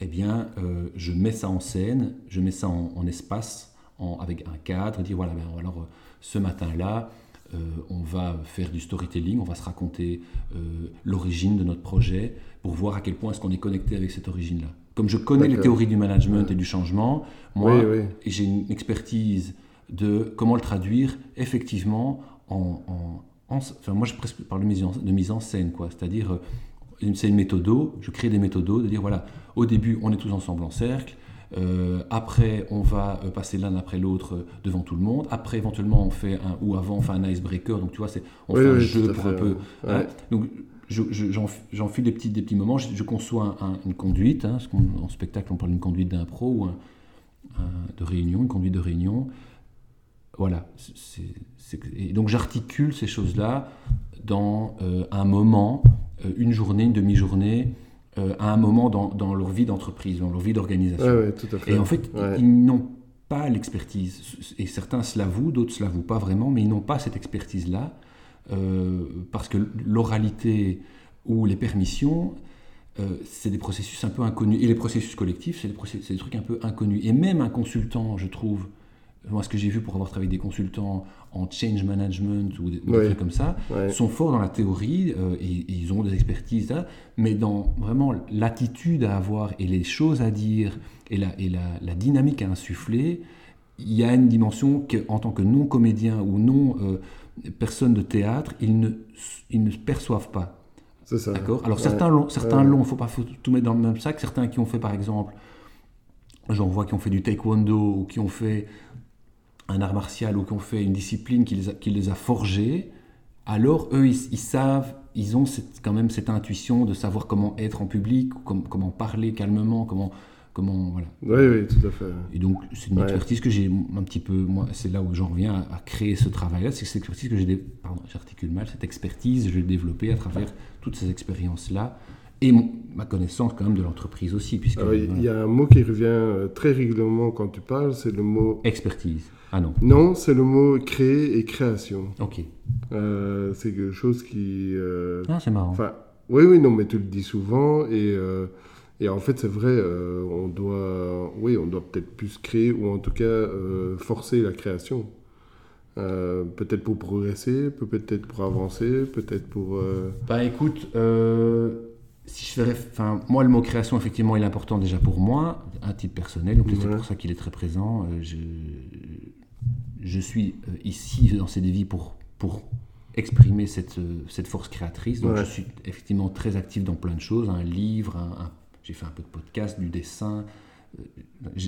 eh bien, euh, je mets ça en scène, je mets ça en, en espace, en- avec un cadre, dire, voilà, ben, alors euh, ce matin-là, euh, on va faire du storytelling, on va se raconter euh, l'origine de notre projet pour voir à quel point est-ce qu'on est connecté avec cette origine-là. Comme je connais les théories du management et du changement, moi, Oui, oui. et j'ai une expertise de comment le traduire effectivement en... en- en- enfin, moi, je parle de mise en, de mise en scène, quoi. C'est-à-dire, euh, une- c'est une méthodo, je crée des méthodos, de dire, voilà, au début, on est tous ensemble en cercle, Euh, après, on va euh, passer l'un après l'autre euh, devant tout le monde. Après, éventuellement, on fait un, ou avant, on fait un icebreaker. Donc, tu vois, c'est, on Oui, fait un oui, jeu tout à pour un peu. ouais. hein. Donc, je, je- j'en, j'en file des petits, des petits moments. Je, je conçois un- un- une conduite. hein, parce en spectacle, on parle d'une conduite d'impro ou un- un- de réunion, une conduite de réunion. Voilà. Et donc, j'articule ces choses-là dans euh, un moment, une journée, une demi-journée, euh, à un moment dans, dans leur vie d'entreprise, dans leur vie d'organisation. Ouais, ouais. Et en fait, Ouais. ils n'ont pas l'expertise. Et certains se l'avouent, d'autres se l'avouent pas vraiment, mais ils n'ont pas cette expertise-là. euh, parce que l'oralité ou les permissions, euh, c'est des processus un peu inconnus. Et les processus collectifs, c'est des, des trucs un peu inconnus. Et même un consultant, je trouve, moi ce que j'ai vu pour avoir travaillé avec des consultants en change management ou des, trucs comme ça, sont forts dans la théorie euh, et, et ils ont des expertises là, mais dans vraiment l'attitude à avoir et les choses à dire et la, et la, la dynamique à insuffler, il y a une dimension que, en tant que non comédien ou non euh, de théâtre, ils ne, ils ne perçoivent pas. C'est ça. D'accord? Alors Ouais. certains l'ont, certains Ouais. l'ont, faut pas faut tout mettre dans le même sac. Certains qui ont fait par exemple, j'en vois qui ont fait du taekwondo ou qui ont fait un art martial ou qui ont fait une discipline qui les a, qui les a forgés, alors eux ils, ils savent, ils ont cette- quand même cette intuition de savoir comment être en public, com- comment parler calmement, comment comment voilà. Oui, oui, tout à fait. Et donc, c'est une Ouais. expertise que j'ai un petit peu. Moi, c'est là où j'en reviens à, à créer ce travail-là. C'est cette expertise que j'ai. Pardon, j'articule mal. Cette expertise, je l'ai développée à travers toutes ces expériences-là. Et mon- ma connaissance, quand même, de l'entreprise aussi. Puisque, Alors, il voilà. il y a un mot qui revient euh, très régulièrement quand tu parles, c'est le mot... Expertise. Ah non. Non, c'est le mot créer et création. Ok. Euh, c'est quelque chose qui... euh, Ah, c'est marrant. Enfin, oui, oui, non, mais tu le dis souvent et, euh, et en fait, c'est vrai, euh, on doit, oui, on doit peut-être plus créer ou en tout cas forcer la création. Euh, peut-être pour progresser, peut- peut-être pour avancer, peut-être pour. euh, Bah écoute, euh, si je ferais, enfin moi le mot création effectivement il est important déjà pour moi, à titre personnel, donc c'est Ouais. pour ça qu'il est très présent. Je, je suis euh, ici dans ces dévis pour, pour exprimer cette, euh, cette force créatrice, donc Ouais. je suis effectivement très actif dans plein de choses, un livre, un- un- j'ai fait un peu de podcast, du dessin, euh,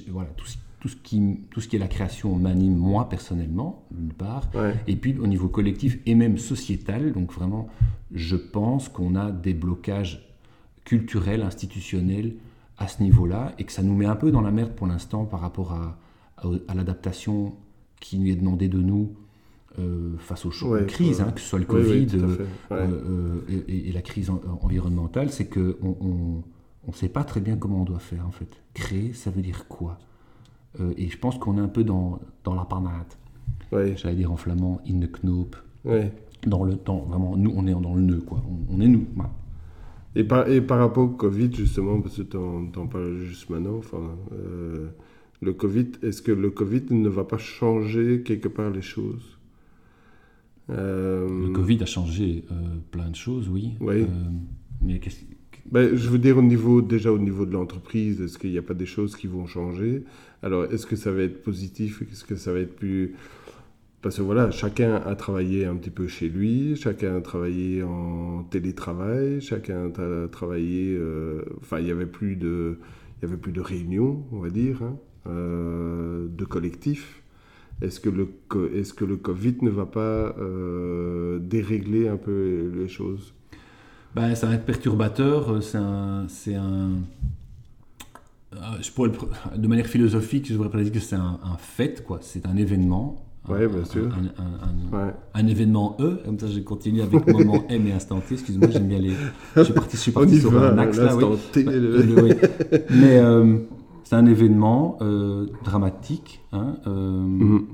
voilà, tout, ce- tout, ce qui, tout ce qui est la création m'anime moi personnellement, d'une part, Ouais, et puis au niveau collectif et même sociétal, donc vraiment, je pense qu'on a des blocages culturels, institutionnels à ce niveau-là, et que ça nous met un peu dans la merde pour l'instant par rapport à, à, à l'adaptation qui nous est demandée de nous euh, face aux, Ouais, crises, hein, que ce soit le Oui, oui, Covid euh. Ouais. euh, et, et la crise en- environnementale, c'est qu'on on, on sait pas très bien comment on doit faire en fait. Créer, ça veut dire quoi? Et je pense qu'on est un peu dans, dans la panade ouais, j'allais dire en flamand, in the knoop, dans le temps, vraiment, nous, on est dans le nœud, quoi. On, on est nous. Voilà. Et par, et par rapport au Covid, justement, parce que tu en, parles juste maintenant, enfin, euh, le Covid, est-ce que le Covid ne va pas changer quelque part les choses? Euh, Le Covid a changé euh, plein de choses, oui. Oui. Euh, mais Ben, je veux dire au niveau, déjà au niveau de l'entreprise, est-ce qu'il n'y a pas des choses qui vont changer? Alors, est-ce que ça va être positif? Est-ce que ça va être plus... Parce que voilà, chacun a travaillé un petit peu chez lui, chacun a travaillé en télétravail, chacun a travaillé... Enfin, il n'y avait, plus de- il y avait plus de réunions, on va dire, hein, de collectifs. Est-ce que, le, est-ce que le Covid ne va pas euh, dérégler un peu les choses? Ben, ça va être perturbateur. euh, C'est un. Euh, je pourrais de manière philosophique, je devrais pas dire que c'est un, un fait, quoi. C'est un événement. Ouais, bien sûr. Un, un- un- Ouais. un événement E, comme ça je continue avec *laughs* moment M et instant T. Excuse-moi, j'aime bien les. Je suis parti, je suis On parti y sur va, un axe là, oui. T, le- euh, oui. Mais euh, c'est un événement euh, dramatique hein, euh, Mhm.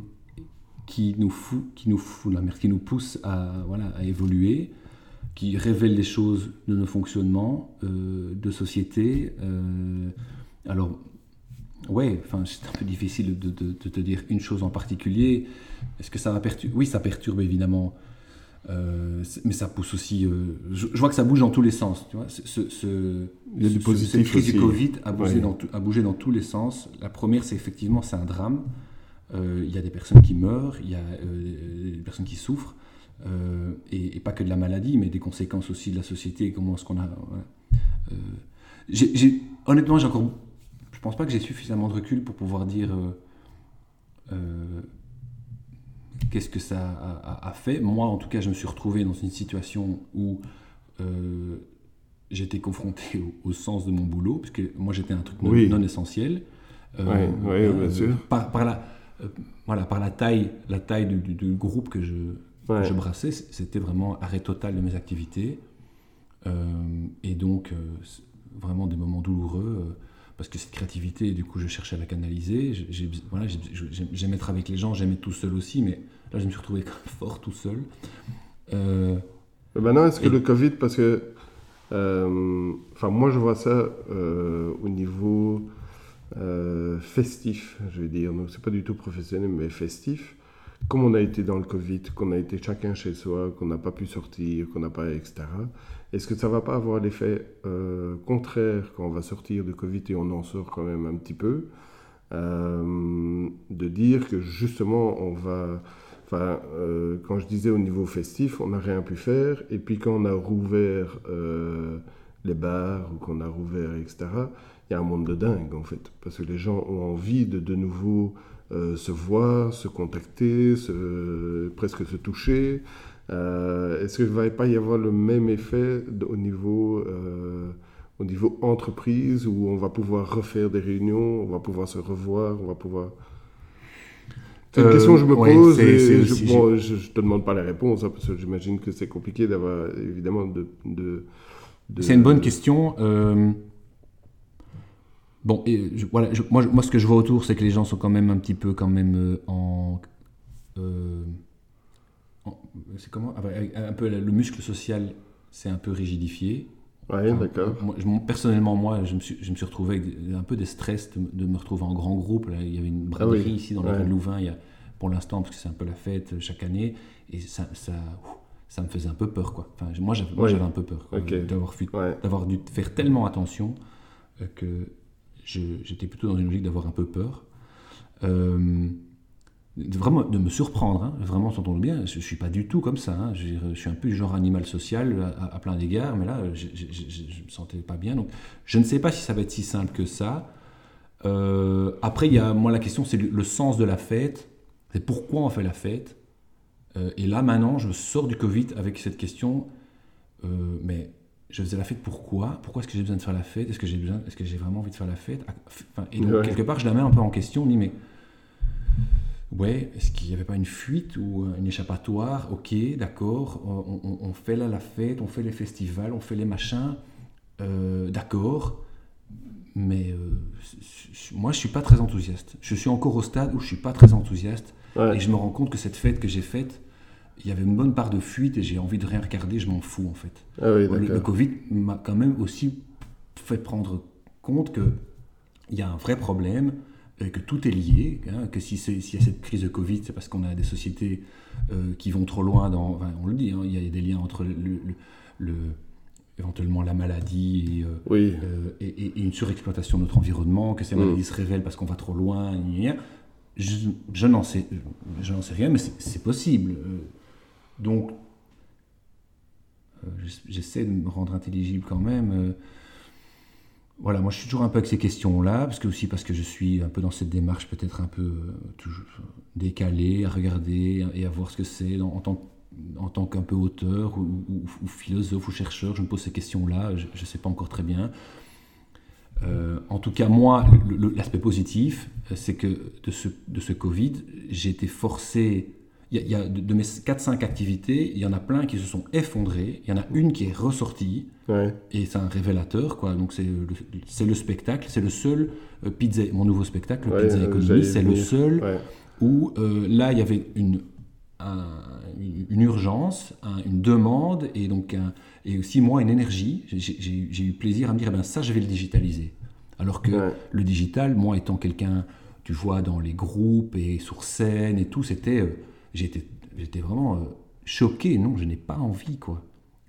qui nous fout, qui nous fout la merde, qui nous pousse à, voilà, à évoluer, qui révèle des choses de nos fonctionnements euh, de société. alors, ouais, enfin, c'est un peu difficile de, de- de te dire une chose en particulier. Est-ce que ça va perturber Oui, ça perturbe évidemment. Euh, mais ça pousse aussi. euh, je, je vois que ça bouge dans tous les sens. Tu vois, ce, ce- ce- Il y a du ce- positif cette crise du. Covid a bougé, Ouais. dans, tout- a bougé dans tous les sens. La première, c'est effectivement, c'est un drame. Euh, Il y a des personnes qui meurent, il y a des personnes qui souffrent, et, et pas que de la maladie, mais des conséquences aussi de la société. Comment est-ce qu'on a. voilà. Honnêtement, j'ai encore. Je pense pas que j'ai suffisamment de recul pour pouvoir dire qu'est-ce que ça a, fait. Moi, en tout cas, je me suis retrouvé dans une situation où j'étais confronté au, sens de mon boulot, parce que moi j'étais un truc non, essentiel. Euh, oui, bien sûr. Par, la, euh, voilà, par la taille, la taille du, groupe que je, je brassais, c'était vraiment arrêt total de mes activités. Euh, et donc, vraiment des moments douloureux, parce que cette créativité, du coup, je cherchais à la canaliser. Voilà, j'aimais être avec les gens, j'aimais tout seul aussi, mais là, je me suis retrouvé *laughs* fort tout seul. maintenant, est-ce que le Covid, parce que euh, enfin, moi, je vois ça euh, au niveau euh, festif, je vais dire. Donc, c'est pas du tout professionnel, mais festif. Comme on a été dans le Covid, qu'on a été chacun chez soi, qu'on n'a pas pu sortir, qu'on n'a pas, etc. Est-ce que ça va pas avoir l'effet contraire quand on va sortir du Covid et on en sort quand même un petit peu, de dire que justement on va euh, quand je disais au niveau festif, on n'a rien pu faire. Et puis quand on a rouvert euh, les bars ou qu'on a rouvert, etc., il y a un monde de dingue en fait. Parce que les gens ont envie de de nouveau euh, se voir, se contacter, presque se toucher. Est-ce qu'il ne va pas y avoir le même effet au niveau au niveau entreprise où on va pouvoir refaire des réunions, on va pouvoir se revoir, on va pouvoir... C'est une question que je me euh, pose et je, ne te demande pas la réponse hein, parce que j'imagine que c'est compliqué d'avoir évidemment de. de, C'est une bonne question. Euh, bon, et voilà, moi, moi, ce que je vois autour, c'est que les gens sont quand même un petit peu quand même euh, en. C'est comment ah, Un peu le muscle social, c'est un peu rigidifié. Oui, d'accord. personnellement, moi, je me, suis, je me suis retrouvé avec un peu de stress de, me retrouver en grand groupe. Là, il y avait une ah braderie ici dans le ouais. Louvain, il y a, pour l'instant, parce que c'est un peu la fête euh, chaque année, et ça, ça, ça me faisait un peu peur. Quoi. Enfin, moi, j'avais un peu peur d'avoir dû faire tellement attention euh, que j'étais plutôt dans une logique d'avoir un peu peur. Euh, vraiment de me surprendre, hein, vraiment s'entendre bien, je, ne suis pas du tout comme ça, hein. je, suis un peu du genre animal social à, plein d'égards, mais là je, ne me sentais pas bien, donc je ne sais pas si ça va être si simple que ça. Euh, après, il y a, moi la question c'est le, sens de la fête, c'est pourquoi on fait la fête, euh, et là maintenant je sors du Covid avec cette question, euh, mais je faisais la fête pourquoi? Pourquoi est-ce que j'ai besoin de faire la fête? Est-ce que j'ai besoin, est-ce que j'ai vraiment envie de faire la fête? Et donc quelque part je la mets un peu en question, on dit mais ouais, est-ce qu'il n'y avait pas une fuite ou euh, une échappatoire? Ok, d'accord, on, fait là la fête, on fait les festivals, on fait les machins, euh, d'accord, mais euh, moi je suis pas très enthousiaste. Je suis encore au stade où je suis pas très enthousiaste. Et je me rends compte que cette fête que j'ai faite, il y avait une bonne part de fuite et j'ai envie de rien regarder, je m'en fous en fait. Ah oui, le, le, Covid m'a quand même aussi fait prendre compte que il y a un vrai problème que tout est lié, hein, que si s'il y a cette crise de Covid, c'est parce qu'on a des sociétés euh, qui vont trop loin dans... on le dit, hein, il y a des liens entre le, éventuellement la maladie et, euh, euh, et, une surexploitation de notre environnement, que ces maladies mm. se révèlent parce qu'on va trop loin. Je, je n'en sais, sais rien, mais c'est possible. Donc, j'essaie de me rendre intelligible quand même voilà, moi je suis toujours un peu avec ces questions-là, parce que aussi parce que je suis un peu dans cette démarche peut-être un peu euh, toujours décalée, à regarder et à voir ce que c'est en tant, qu'un peu auteur ou, philosophe ou chercheur, je me pose ces questions-là, je ne sais pas encore très bien. Euh, en tout cas, moi, l'aspect positif, euh, c'est que de ce, de ce Covid, j'ai été forcé il y, a, de, mes 4-5 activités, il y en a plein qui se sont effondrés. Il y en a une qui est ressortie. Et c'est un révélateur, quoi. Donc c'est le, le, spectacle, c'est le seul euh, pizza, mon nouveau spectacle, Pizza Economy, c'est le seul où euh, là il y avait une, une urgence, une demande et donc et aussi moi une énergie. J'ai eu plaisir à me dire, eh ben, ça je vais le digitaliser. Alors que le digital, moi étant quelqu'un, tu vois, dans les groupes et sur scène et tout, c'était euh, j'étais vraiment euh, choqué. Non, je n'ai pas envie, quoi.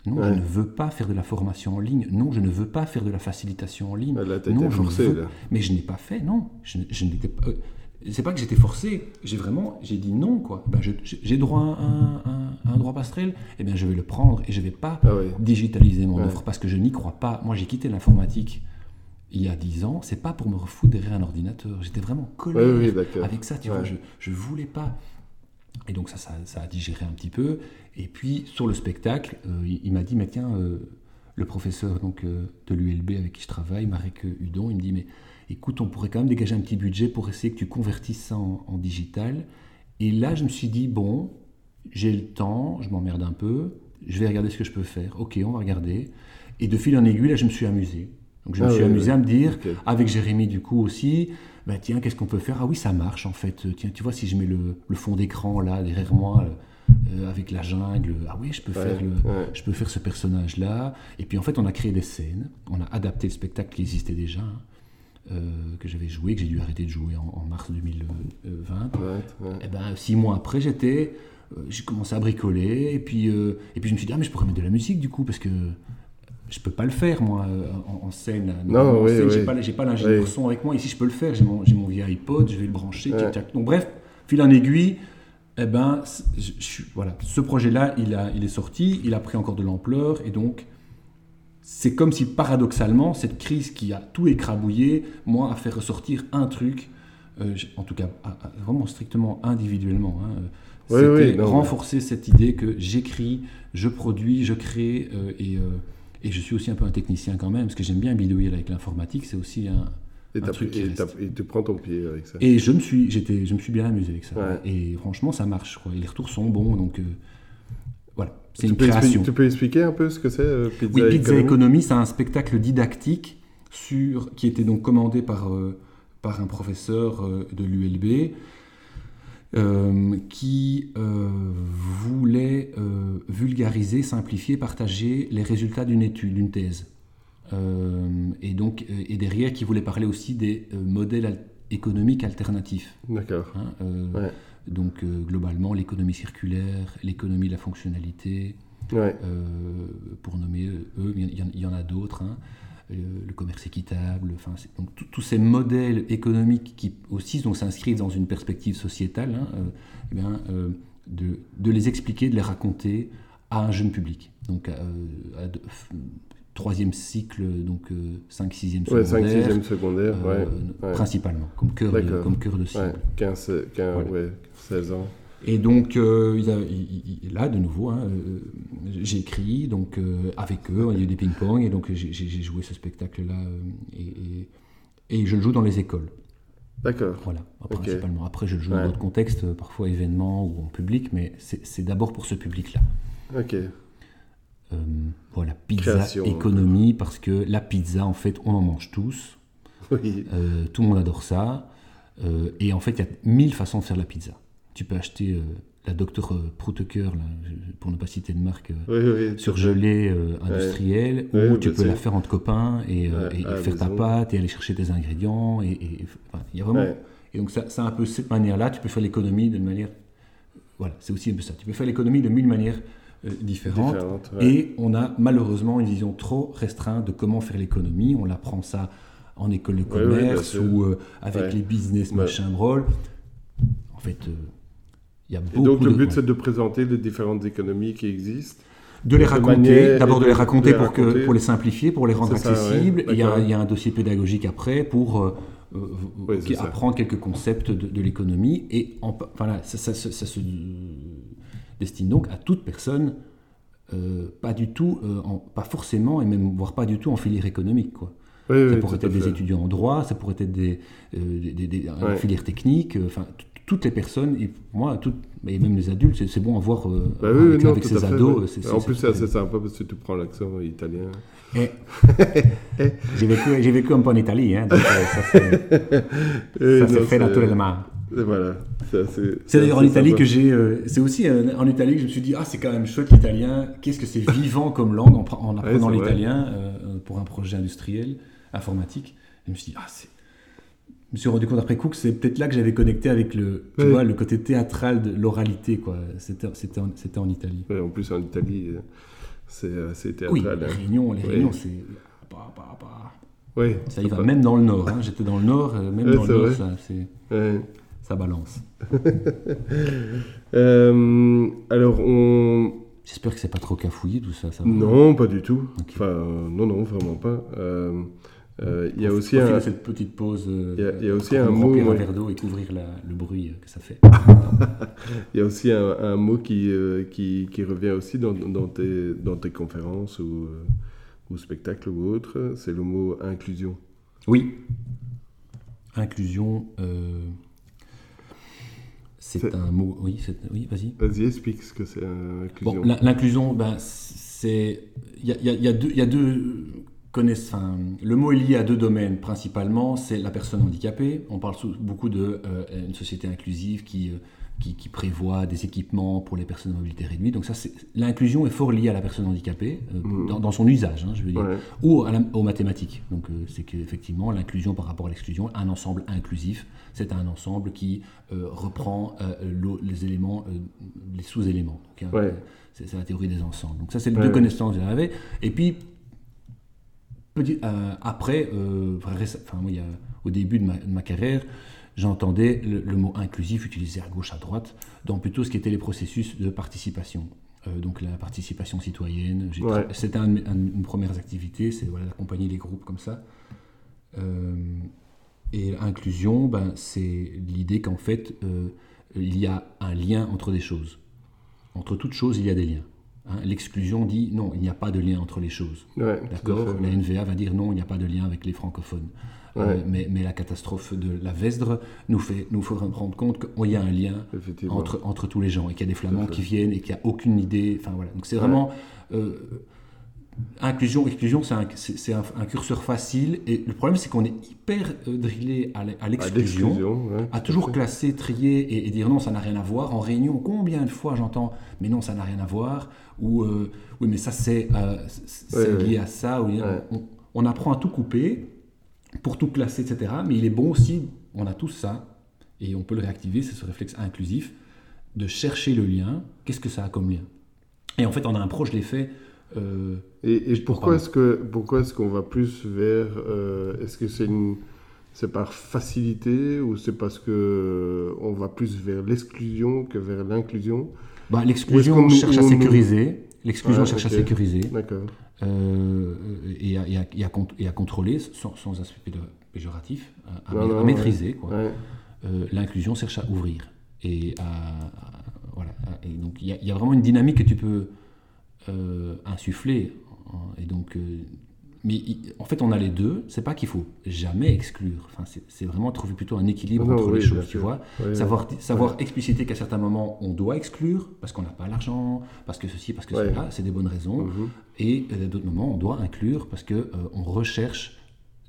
Non, je ne veux pas faire de la formation en ligne. Non, je ne veux pas faire de la facilitation en ligne. non, je forcé, veux... Mais je n'ai pas fait, non. Je, je n'étais pas. Euh, c'est pas que j'étais forcé. J'ai vraiment, j'ai dit non, quoi. Ben, j'ai droit à un, un, droit passerelle. Eh bien, je vais le prendre et je vais pas ah digitaliser mon offre parce que je n'y crois pas. Moi, j'ai quitté l'informatique il y a 10 ans, c'est pas pour me refoutre derrière un ordinateur. J'étais vraiment collé Oui, oui, avec ça, tu vois, Ouais. je, je voulais pas. Et donc ça, ça, ça a digéré un petit peu. Et puis sur le spectacle, euh, il, il m'a dit, mais tiens, euh, le professeur donc, euh, de l'ULB avec qui je travaille, Marek Hudon, il me dit, mais écoute, on pourrait quand même dégager un petit budget pour essayer que tu convertisses ça en, en digital. Et là, je me suis dit, bon, j'ai le temps, je m'emmerde un peu, je vais regarder ce que je peux faire. Ok, on va regarder. Et de fil en aiguille, là, je me suis amusé. Donc je me Ah suis oui, amusé oui. à me dire, avec Jérémy du coup aussi, bah tiens, qu'est-ce qu'on peut faire? Ah oui, ça marche en fait. Tiens, tu vois, si je mets le, le fond d'écran là derrière moi, euh, euh, avec la jungle, ah oui, je peux Ouais, faire le, ouais. je peux faire ce personnage là. Et puis en fait, on a créé des scènes, on a adapté le spectacle qui existait déjà, hein, euh, que j'avais joué, que j'ai dû arrêter de jouer en, en mars 2020. Ouais, ouais. Et ben six mois après, j'étais, euh, j'ai commencé à bricoler et puis euh, et puis je me suis dit ah mais je pourrais mettre de la musique du coup parce que je peux pas le faire moi euh, en, en scène. En oui, scène, j'ai oui. pas pas l'ingénieur Oui. son avec moi. Ici je peux le faire. J'ai mon mon vieil iPod, je vais le brancher. Ouais. tic, tac. Donc bref, fil en aiguille. Eh ben, je, je voilà, ce projet-là, il, a, il est sorti, il a pris encore de l'ampleur, et donc c'est comme si paradoxalement, cette crise qui a tout écrabouillé, moi, a fait ressortir un truc, euh, en tout cas à- à- vraiment strictement individuellement. hein, euh, Oui, C'était oui, non, renforcer cette idée que j'écris, je produis, je crée, euh, et, euh, et je suis aussi un peu un technicien quand même, parce que j'aime bien bidouiller avec l'informatique, c'est aussi un, Et, un truc qui et et tu prends ton pied avec ça. Et je me suis, j'étais, je me suis bien amusé avec ça. Ouais. Et franchement, ça marche. Et les retours sont bons, donc euh, voilà, c'est une peux création. tu peux expliquer un peu ce que c'est euh, Pizza Oui, Pizza Economy Economy, c'est un spectacle didactique sur, qui était donc commandé par, euh, par un professeur euh, de l'ULB euh, qui euh, voulait euh, vulgariser, simplifier, partager les résultats d'une étude, d'une thèse. Et donc, et derrière, qui voulait parler aussi des modèles al- économiques alternatifs. D'accord. hein, Ouais. Donc, globalement, l'économie circulaire, l'économie de la fonctionnalité, Ouais. pour nommer eux, il y en, il y en a d'autres, hein, le commerce équitable, enfin, donc tous ces modèles économiques qui aussi s'inscrivent dans une perspective sociétale, hein, euh, eh bien, euh, de, de les expliquer, de les raconter à un jeune public. Donc, euh, à de- troisième cycle, donc 5-6e Ouais, 5 secondaire, 6 secondaire, euh, ouais. ouais. principalement, comme cœur, de, comme cœur de cible. Ouais, 15, 15 Voilà. ouais, 16 ans. Et donc, euh, il a- il- il- là, de nouveau, hein, euh, j'ai écrit donc, euh, avec eux, il y a eu des ping-pong, et donc j'ai joué ce spectacle-là, et, et- et je le joue dans les écoles. D'accord. Voilà, principalement. Après, je le joue Ouais. dans d'autres contextes, parfois événements ou en public, mais c'est d'abord pour ce public-là. Ok. Voilà, pizza Création, économie, parce que la pizza, en fait, on en mange tous. Oui. Tout le monde adore ça. Et en fait, il y a mille façons de faire la pizza. Tu peux acheter euh, la Dr Prouteker, là, je- pour ne pas citer de marque, euh, Oui, oui. surgelée euh, industrielle, Ouais, ou tu peux la faire entre copains et, euh, Ouais, et- et à la faire ta pâte et aller chercher tes ingrédients. Et, et- enfin, y a vraiment. Et donc, ça- c'est un peu cette manière-là. Tu peux faire l'économie d'une manière. Voilà, c'est aussi un peu ça. Tu peux faire l'économie de mille manières euh, différentes. Différente. Et on a malheureusement une vision trop restreinte de comment faire l'économie. On apprend ça en école de commerce ou euh, avec les business machin brol. En fait, euh, il y a Et beaucoup donc le but c'est de présenter les différentes économies qui existent. de les raconter, d'abord de les raconter de les pour, que, raconter. pour les simplifier, pour les rendre C'est ça, ouais. accessibles. il, y a, D'accord. il y a un dossier pédagogique après pour euh, euh, Oui, qui- apprendre quelques concepts de, de l'économie. Et en, voilà, ça, ça- ça- ça se destine donc à toute personne, euh, pas du tout, euh, en- pas forcément, et même voire pas du tout en filière économique. Quoi. Oui, Ça oui, pourrait être des fait. étudiants en droit, ça pourrait être des, euh, des, des- des- en Ouais. filière technique, euh, enfin toutes les personnes, et pour moi, toutes, et même les adultes, c'est- bon à voir euh, Bah oui, avec, non, avec ses fait, ados. En plus, c'est assez sympa parce que tu prends l'accent italien. *laughs* Eh. j'ai vécu, j'ai vécu un peu en Italie, hein, donc euh, ça s'est *laughs* fait naturellement. Voilà. C'est d'ailleurs en Italie sympa. que j'ai. euh, c'est aussi euh, en Italie que je me suis dit ah c'est quand même chouette l'italien. Qu'est-ce que c'est vivant comme langue en, apprenant l'italien pour un projet industriel informatique. Je me suis dit ah c'est. Je me suis rendu compte après coup que c'est peut-être là que j'avais connecté avec le, tu Oui. vois, le côté théâtral de l'oralité quoi. C'était, c'était, en, c'était en Italie. Ouais, en plus, en Italie, euh, c'est Oui, théâtral. les hein. réunions, les Oui. réunions c'est. bah, bah, bah. Oui. Ça y va, même dans le nord. hein. J'étais dans le nord, euh, même Ouais, dans c'est le nord, ça, c'est- Ouais. ça balance. *laughs* Euh, alors, on... J'espère que c'est pas trop cafouillé tout ça. ça va. Non, pas du tout. Enfin, euh, non, non, vraiment pas. Euh, il y a aussi un, cette petite pause. euh, il y a- il y a aussi un mot, un verre d'eau et couvrir la- le bruit que ça fait. *laughs* il y a aussi un, un mot qui, euh, qui, qui revient aussi dans, dans, tes, dans tes conférences ou, euh, ou spectacles ou autres, c'est le mot inclusion. Oui. Inclusion. euh, C'est un mot. Oui, oui vas-y. Vas-y, explique ce que c'est euh, inclusion. Bon, l'inclusion, ben, c'est. Il y a, y a- il y a deux. Enfin, le mot est lié à deux domaines principalement. C'est la personne handicapée. On parle beaucoup de euh, une société inclusive qui, euh, qui, qui prévoit des équipements pour les personnes à mobilité réduite. Donc ça, l'inclusion est fort liée à la personne handicapée euh, Mhm. dans, dans son usage, hein, je veux dire, Ouais. ou à la- aux mathématiques. Donc euh, c'est qu'effectivement l'inclusion par rapport à l'exclusion, un ensemble inclusif, c'est un ensemble qui euh, reprend les éléments, les sous-éléments. Hein, Ouais. c'est la théorie des ensembles. Donc ça, c'est les Ouais, deux connaissances que j'avais. Et puis, petit- euh, après, euh, enfin, réce- enfin, moi, il y a- au début de ma, de ma carrière, j'entendais le, le mot inclusif utilisé à gauche, à droite, dans plutôt ce qui était les processus de participation. Euh, donc la participation citoyenne. Ouais. C'était un de mes- un de mes premières activités, c'est voilà, d'accompagner les groupes comme ça. Euh, et l'inclusion, ben, c'est l'idée qu'en fait, euh, il y a un lien entre des choses. Entre toutes choses, il y a des liens. Hein, L'exclusion dit non, il n'y a pas de lien entre les choses. Ouais, D'accord. La NVA va dire non, il n'y a pas de lien avec les francophones. Euh, mais, mais la catastrophe de la Vesdre nous fait nous faut rendre compte qu'il y a un lien entre, entre tous les gens et qu'il y a des flamands qui viennent et qu'il n'y a aucune idée. Enfin voilà. Donc c'est vraiment euh, inclusion, exclusion, c'est un, curseur facile. Et le problème c'est qu'on est hyper euh, drillé à l'e- à À l'exclusion ouais, à toujours classer, trier et, et dire non, ça n'a rien à voir. En réunion, combien de fois j'entends mais non, ça n'a rien à voir ou euh, oui, mais ça c'est euh, Ouais, lié ouais. à ça. Ou, Ouais. on, on apprend à tout couper pour tout classer, etc. Mais il est bon aussi, on a tous ça et on peut le réactiver, c'est ce réflexe inclusif de chercher le lien. Qu'est-ce que ça a comme lien? Et en fait, en impro, je l'ai fait. euh, Et, et pourquoi est-ce que pourquoi est-ce qu'on va plus vers euh, est-ce que c'est une c'est par facilité ou c'est parce que on va plus vers l'exclusion que vers l'inclusion? Bah, L'exclusion cherche à sécuriser. L'exclusion cherche à sécuriser. Euh, et, à, et à- et à cont- et à contrôler sans, sans aspect péjo- péjoratif, à, Non, non, maîtriser. Ouais. Euh, L'inclusion cherche à ouvrir. Et, voilà. donc il y, a- il y a vraiment une dynamique que tu peux euh, insuffler. hein. Et donc, mais en fait, on a les deux. C'est pas qu'il faut jamais exclure. Enfin, c'est- vraiment trouver plutôt un équilibre Non, entre oui, les choses. Tu vois, savoir, savoir expliciter qu'à certains moments on doit exclure parce qu'on n'a pas l'argent, parce que ceci, parce que cela, c'est des bonnes raisons. Mhm. Et à d'autres moments, on doit inclure parce que euh, on recherche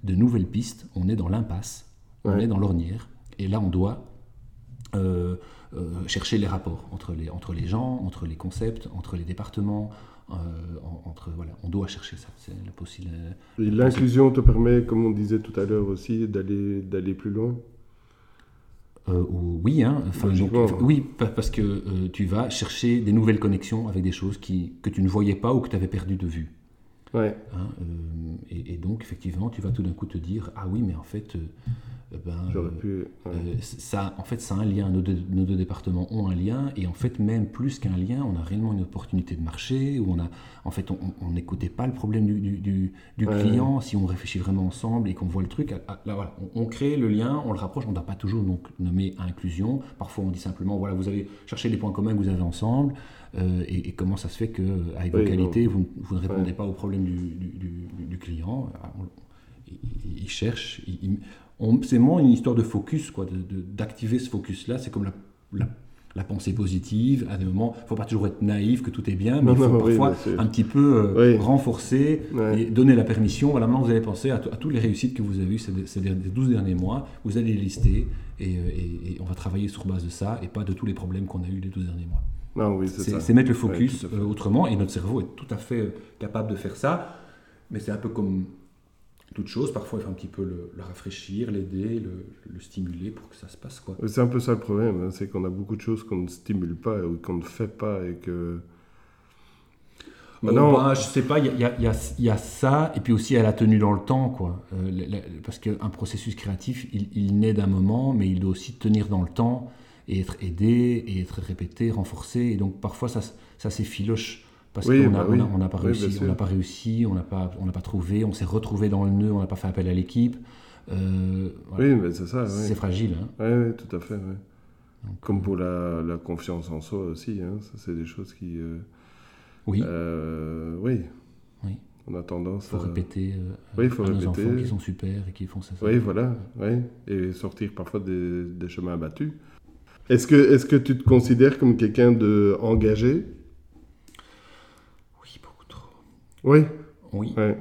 de nouvelles pistes. On est dans l'impasse, on est dans l'ornière, et là, on doit euh, euh, chercher les rapports entre les, entre les gens, entre les concepts, entre les départements. Euh, en- entre voilà, on doit chercher ça. C'est le possible. Et l'inclusion te permet, comme on disait tout à l'heure aussi, d'aller d'aller plus loin? Euh, ou- oui, hein, enfin, donc, oui, pa- parce que euh, tu vas chercher des nouvelles connexions avec des choses qui, que tu ne voyais pas ou que tu avais perdu de vue. Ouais. hein, euh, et, et donc, effectivement, tu vas tout d'un coup te dire Ah oui, mais en fait, euh, euh, ben, J'aurais euh, pu. ouais. euh, ça, en fait, ça a un lien. Nos deux, nos deux départements ont un lien, et en fait, même plus qu'un lien, on a réellement une opportunité de marché où on a, en fait, on n'écoutait pas le problème du, du, du- du Ouais. client. Si on réfléchit vraiment ensemble et qu'on voit le truc, à- à- là, voilà, on, on crée le lien, on le rapproche. On ne doit pas toujours donc nommer inclusion. Parfois, on dit simplement voilà, vous avez cherché les points communs que vous avez ensemble, euh, et, et comment ça se fait que avec vos Oui, qualités, vous, ne- vous ne répondez Ouais. pas au problème du, client. Alors, on- il, cherche. il- il- on- c'est vraiment une histoire de focus, quoi, de- de- d'activer ce focus-là. C'est comme la, la, la pensée positive. À des moments, il ne faut pas toujours être naïf, que tout est bien, mais Non, il faut non, parfois un petit peu euh, Oui. renforcer Ouais. et donner la permission. Voilà, maintenant vous allez penser à, to- à toutes les réussites que vous avez eues ces, ces des 12 derniers mois. Vous allez les lister et, euh, et- et on va travailler sur base de ça et pas de tous les problèmes qu'on a eu les 12 derniers mois. Oui, c'est mettre le focus euh, autrement et notre cerveau est tout à fait capable de faire ça. Mais c'est un peu comme toute chose. Parfois, il faut un petit peu le, le rafraîchir, l'aider, le, le stimuler pour que ça se passe. Quoi. C'est un peu ça le problème, hein, c'est qu'on a beaucoup de choses qu'on ne stimule pas ou qu'on ne fait pas et que. Euh, Maintenant- bah, je sais pas, il y a, y y y ça, et puis aussi il y a la tenue dans le temps, quoi. Euh, parce qu'un processus créatif, il, il naît d'un moment, mais il doit aussi tenir dans le temps, et être aidé, et être répété, renforcé, et donc parfois ça, ça s'effiloche parce Oui, qu'on bah n'a oui. on pas Oui, réussi, on n'a pas réussi, on n'a pas, on n'a pas trouvé, on s'est retrouvé dans le nœud, on n'a pas fait appel à l'équipe. Euh, voilà. Oui, mais c'est ça. C'est fragile. Hein. oui, tout à fait. Donc, Comme pour la, la confiance en soi aussi. Hein. Ça, c'est des choses qui. euh, oui, euh, oui. Oui. On a tendance faut à. répéter euh, Oui, faut à nos répéter. enfants qui sont super et qui font ça. ça. Oui, voilà. Oui. Et sortir parfois des, des chemins battus. Est-ce que, est que tu te considères comme quelqu'un de engagé Oui, beaucoup trop. Oui. Oui. Ouais.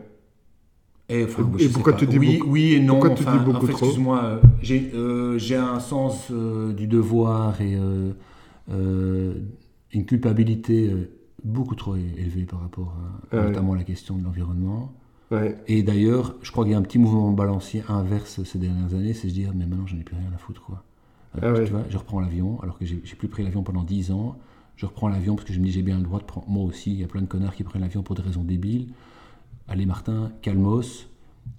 Et, enfin, Et- moi, et je sais pourquoi tu dis oui, beaucoup- oui et non. pourquoi tu enfin, dis beaucoup en fait, trop Excuse-moi, euh, j'ai euh, j'ai un sens euh, du devoir et euh, une culpabilité beaucoup trop élevée par rapport à Ah ouais. notamment à la question de l'environnement. Ouais. Et d'ailleurs, je crois qu'il y a un petit mouvement balancier inverse ces dernières années, c'est de se dire, mais maintenant, j'en ai plus rien à foutre, quoi. Ah ouais. Tu vois, je reprends l'avion, alors que j'ai j'ai plus pris l'avion pendant 10 ans. Je reprends l'avion parce que je me dis, j'ai bien le droit de prendre. Moi aussi, il y a plein de connards qui prennent l'avion pour des raisons débiles. Allez, Martin, calmos.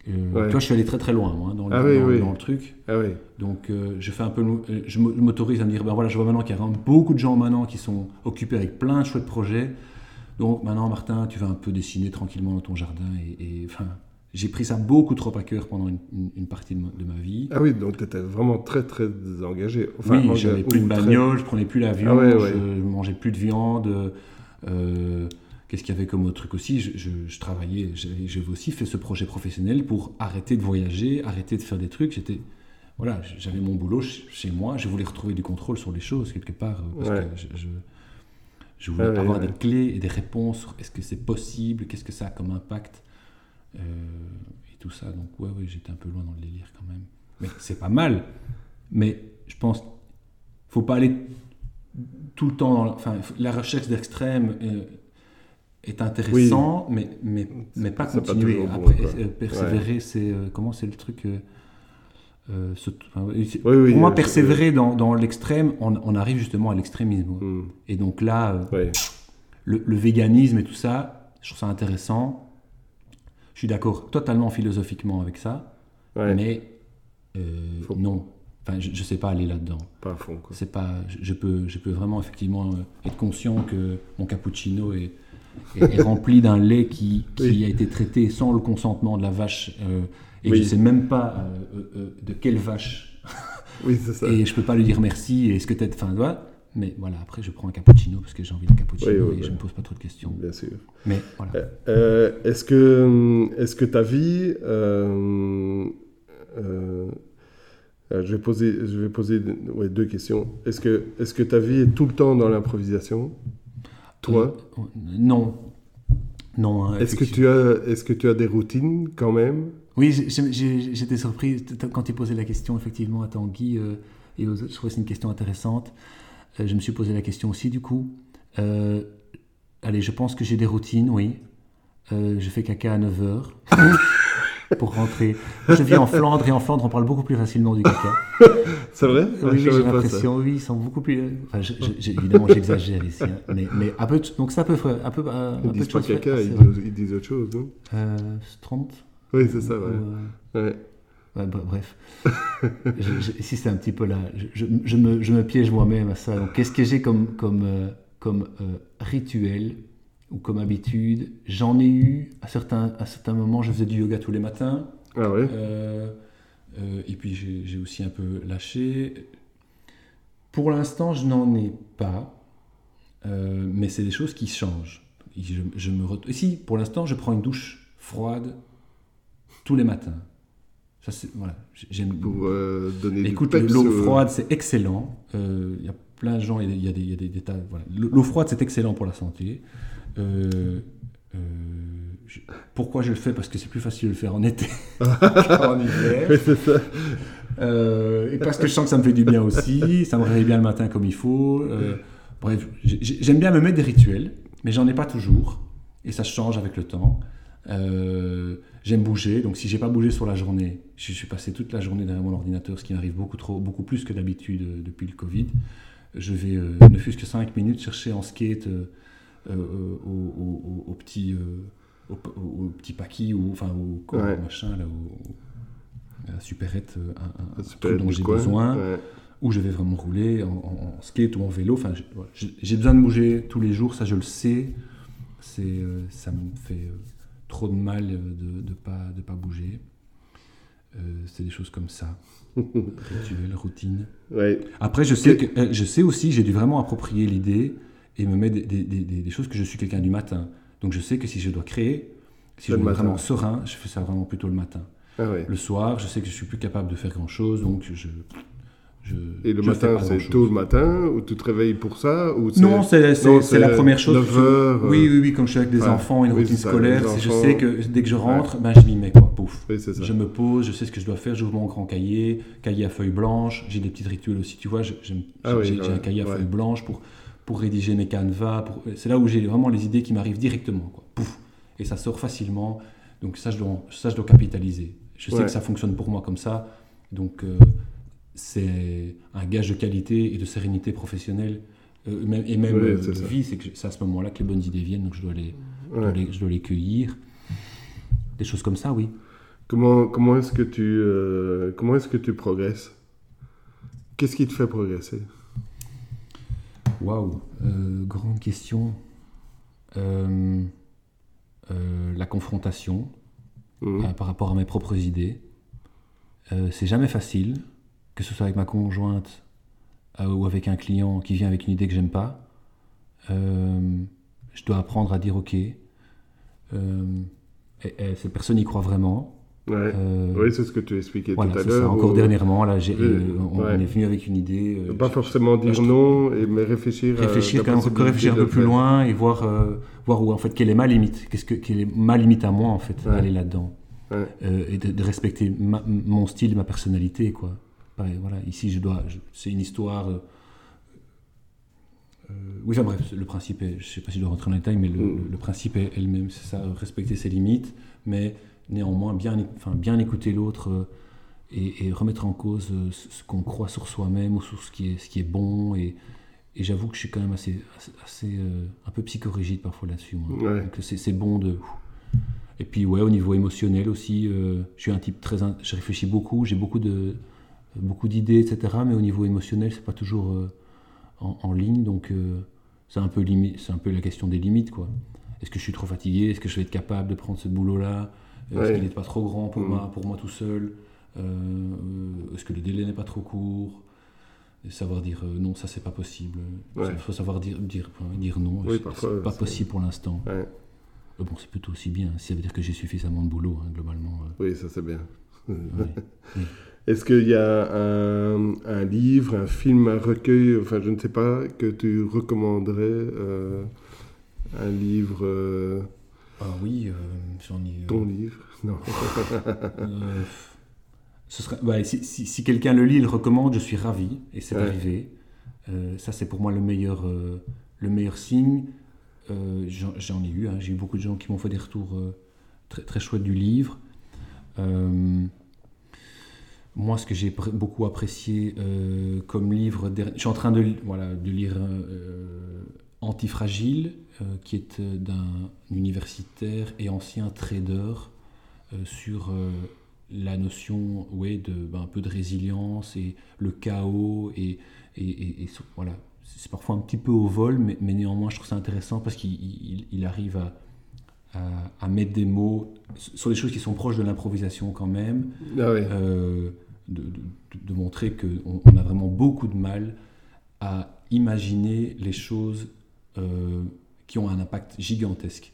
Euh, Ouais. Tu vois, je suis allé très très loin, moi, dans, le- Ah oui, dans- oui. dans le truc. Ah oui. Donc, euh, je fais un peu, euh, je m'autorise à me dire, ben voilà, je vois maintenant qu'il y a vraiment beaucoup de gens maintenant qui sont occupés avec plein de chouettes projets. Donc maintenant, Martin, tu vas un peu dessiner tranquillement dans ton jardin. Et, et, enfin, j'ai pris ça beaucoup trop à cœur pendant une, une- une partie de ma, de ma vie. Ah oui, donc tu étais vraiment très très engagé. Enfin, oui, j'avais plus de ou très- bagnole, je prenais plus l'avion, Ah ouais, ouais. je mangeais plus de viande. euh, Qu'est-ce qu'il y avait comme autre truc aussi? Je, je- je travaillais, j'avais aussi fait ce projet professionnel pour arrêter de voyager, arrêter de faire des trucs. J'étais, voilà, j'avais mon boulot ch- chez moi, je voulais retrouver du contrôle sur les choses quelque part, euh, parce Ouais. que je, je, je voulais Ah avoir ouais. des clés et des réponses sur est-ce que c'est possible, qu'est-ce que ça a comme impact, euh, et tout ça. Donc ouais, ouais, j'étais un peu loin dans le délire quand même. Mais c'est pas mal. Mais je pense, faut pas aller tout le temps dans la, enfin, la recherche d'extrême euh, est intéressant, mais, mais, mais pas continuer. bon, euh, persévérer, c'est euh, comment c'est le truc euh, ce- enfin, c'est- Oui, oui, Pour moi, persévérer dans, dans l'extrême, on, on arrive justement à l'extrémisme. Hmm, Et donc là, le véganisme et tout ça, je trouve ça intéressant. Je suis d'accord totalement philosophiquement avec ça, Ouais. mais euh, non. Enfin, je ne sais pas aller là-dedans. Pas à fond, quoi. C'est pas, je, je peux, je peux vraiment effectivement euh, être conscient que mon cappuccino est, est, est rempli d'un lait qui, qui Oui. a été traité sans le consentement de la vache euh, et Oui. je sais même pas euh, de quelle vache. Oui, c'est ça. Et je peux pas lui dire merci. Et est-ce que tu enfin, voilà. Mais voilà, après je prends un cappuccino parce que j'ai envie d'un cappuccino Oui, oui, et je oui. me pose pas trop de questions. Bien sûr. Mais voilà. Euh, est-ce que, est-ce que ta vie, euh, euh, euh, je vais poser, je vais poser ouais, deux questions. Est-ce que, est-ce que ta vie est tout le temps dans l'improvisation, toi? Euh, Non. Non. hein, Est-ce que tu as, est-ce que tu as des routines quand même? Oui, j'étais surpris quand tu posais la question effectivement à Tanguy euh, et aux autres. Je trouvais que c'est une question intéressante. Euh, je me suis posé la question aussi du coup. Euh, allez, je pense que j'ai des routines, oui. Euh, je fais caca à 9h *laughs* pour rentrer. Je vis en Flandre et en Flandre on parle beaucoup plus facilement du caca. *laughs* C'est vrai? Ah, Oui, savais j'ai l'impression, oui, ils sont beaucoup plus. Enfin, je- je- j'ai- évidemment, j'exagère ici, hein, mais, mais un peu, donc ça peut, faire- un peu, un, un Ils disent de pas caca, Ah, ils disent, ils disent autre chose. non? Euh, 30 oui, c'est ça, ou, ouais. Ouais. Ouais, bref. *laughs* C'est un petit peu là. Je, me, je me piège moi-même à ça. Donc, qu'est-ce que j'ai comme, comme, euh, comme euh, rituel ou comme habitude? J'en ai eu à certains, à certains moments. Je faisais du yoga tous les matins. Ah ouais? Euh, euh, et puis, j'ai aussi un peu lâché. Pour l'instant, je n'en ai pas. Mais c'est des choses qui changent. Je, je me ret- Si, pour l'instant, je prends une douche froide tous les matins. Ça, c'est voilà. J'aime. Pour euh, donner Écoute, l'eau au- froide, c'est excellent. Euh, Il y a plein de gens, il y a, des, y a des, des tas. Voilà. L'eau froide, c'est excellent pour la santé. Euh, euh, je- pourquoi je le fais? Parce que c'est plus facile de le faire en été *laughs* qu'en hiver. Oui, c'est ça. Euh, et parce que je sens que ça me fait du bien aussi, ça me réveille bien le matin comme il faut. Euh, bref, j'ai- j'ai- j'aime bien me mettre des rituels, mais j'en ai pas toujours. Et ça change avec le temps. J'aime bouger, donc si j'ai pas bougé sur la journée, je suis passé toute la journée derrière mon ordinateur, ce qui m'arrive beaucoup trop, beaucoup plus que d'habitude euh, depuis le Covid. Je vais, euh, ne fût-ce que 5 minutes, chercher en skate euh, euh, au, au- au- au petit, au, au- petit paquis ou enfin au, Ouais. machin là, au, à la supérette, euh, un, un- Super dont j'ai besoin, ouais. où je vais vraiment rouler en, skate ou en vélo. Enfin, j'ai- voilà, besoin de bouger tous les jours, ça je le sais. C'est, euh, ça me fait euh, trop de mal de ne pas, de pas bouger. Euh, c'est des choses comme ça. *laughs* Rituel, routine. Ouais. Après, je sais, que, euh, je sais aussi, j'ai dû vraiment approprier l'idée et me mettre des, des- des- des- des choses que je suis quelqu'un du matin. Donc je sais que si je dois créer, si je le matin. être vraiment serein, je fais ça vraiment plutôt le matin. Ah ouais. Le soir, je sais que je suis plus capable de faire grand chose, donc je. Je Et le je matin, c'est tôt le matin ou tu te réveilles pour ça ou Non, c'est la première chose. 9 heures, euh, Oui, oui, oui, comme je suis avec des ouais. enfants, une Oui, routine ça, scolaire, je sais que dès que je rentre, ben, je m'y mets, quoi, pouf. Oui, c'est ça. Je me pose, je sais ce que je dois faire, j'ouvre mon grand cahier, cahier à feuilles blanches, j'ai des petits rituels aussi, tu vois, Ah j'ai ouais, un cahier à feuilles blanches pour, pour rédiger mes canevas, pour- c'est là où j'ai vraiment les idées qui m'arrivent directement, quoi, pouf, et ça sort facilement, donc ça je dois, ça, je dois capitaliser. Je sais que ça fonctionne pour moi comme ça, donc euh, c'est un gage de qualité et de sérénité professionnelle, euh, et même euh, de vie, c'est que je- c'est à ce moment-là que les bonnes idées viennent, donc je dois les, je dois les, je dois les cueillir. Des choses comme ça, oui. Comment, comment est-ce que tu euh, comment est-ce que tu progresses? Qu'est-ce qui te fait progresser? Waouh, grande question. Euh, la confrontation euh, par rapport à mes propres idées. C'est jamais facile, que ce soit avec ma conjointe euh, ou avec un client qui vient avec une idée que j'aime pas. Euh, je dois apprendre à dire ok. Euh, et- et cette personne y croit vraiment. Ouais. Oui, c'est ce que tu expliquais voilà, tout à l'heure. Encore dernièrement, là, j'ai- on, ouais. on est venu avec une idée. Pas forcément dire non, et, mais réfléchir. réfléchir quand même, réfléchir un peu plus loin et voir, voir où en fait quelle est ma limite, qu'est-ce que quelle est ma limite à moi en fait, Ouais. aller là-dedans Ouais. Euh, et de, de respecter ma- mon style, ma personnalité quoi. Pareil, voilà, ici je dois, je- c'est une histoire. euh, euh, oui, enfin bref, le principe est, je sais pas si je dois rentrer dans les détails, mais le, Mm. le- principe est elle-même, c'est ça, respecter ses limites, mais néanmoins bien, enfin, bien écouter l'autre euh, et, et remettre en cause euh, ce, qu'on croit sur soi-même ou sur ce qui est, ce qui est bon et, et j'avoue que je suis quand même assez, assez, assez, un peu psychorigide parfois là-dessus. Ouais. Donc c'est bon de. Et puis ouais, au niveau émotionnel aussi, je suis un type très, je réfléchis beaucoup, j'ai beaucoup de, beaucoup d'idées, etc. Mais au niveau émotionnel, c'est pas toujours euh, en, en ligne, donc euh, c'est un peu c'est un peu la question des limites quoi. Est-ce que je suis trop fatigué? Est-ce que je vais être capable de prendre ce boulot-là? Est-ce Ouais. qu'il n'est pas trop grand pour Mm. moi, pour moi tout seul? Euh, euh, Est-ce que le délai n'est pas trop court? Savoir dire euh, non, ça c'est pas possible. Il Ouais. faut savoir dire, dire, dire non. Oui, c'est- pas possible pour l'instant. Ouais. Euh, Bon, c'est plutôt aussi bien. Ça veut dire que j'ai suffisamment de boulot, hein, globalement. euh, Oui, ça c'est bien. ouais. *laughs* Est-ce qu'il y a un, un livre, un film, un recueil, enfin je ne sais pas, que tu recommanderais euh, Un livre, euh, Ah oui, euh, j'en ai. ton livre? Non. *laughs* Ce ouais, si si- si quelqu'un le lit, le recommande, je suis ravi, et c'est Ouais. arrivé. Ça, c'est pour moi le meilleur, le meilleur signe. J'en ai eu, hein, j'ai eu beaucoup de gens qui m'ont fait des retours très, très chouettes du livre. Euh, moi, ce que j'ai beaucoup apprécié euh, comme livre, je suis en train de, voilà, de lire euh, Antifragile, euh, qui est euh, d'un universitaire et ancien trader euh, sur euh, la notion ouais, de, ben, un peu de résilience et le chaos. Et, et, et- voilà. C'est parfois un petit peu au vol, mais, mais néanmoins, je trouve ça intéressant parce qu'il il- il arrive à, à- à mettre des mots sur des choses qui sont proches de l'improvisation quand même. Ah oui. Euh, de, de- de montrer qu'on on a vraiment beaucoup de mal à imaginer les choses euh, qui ont un impact gigantesque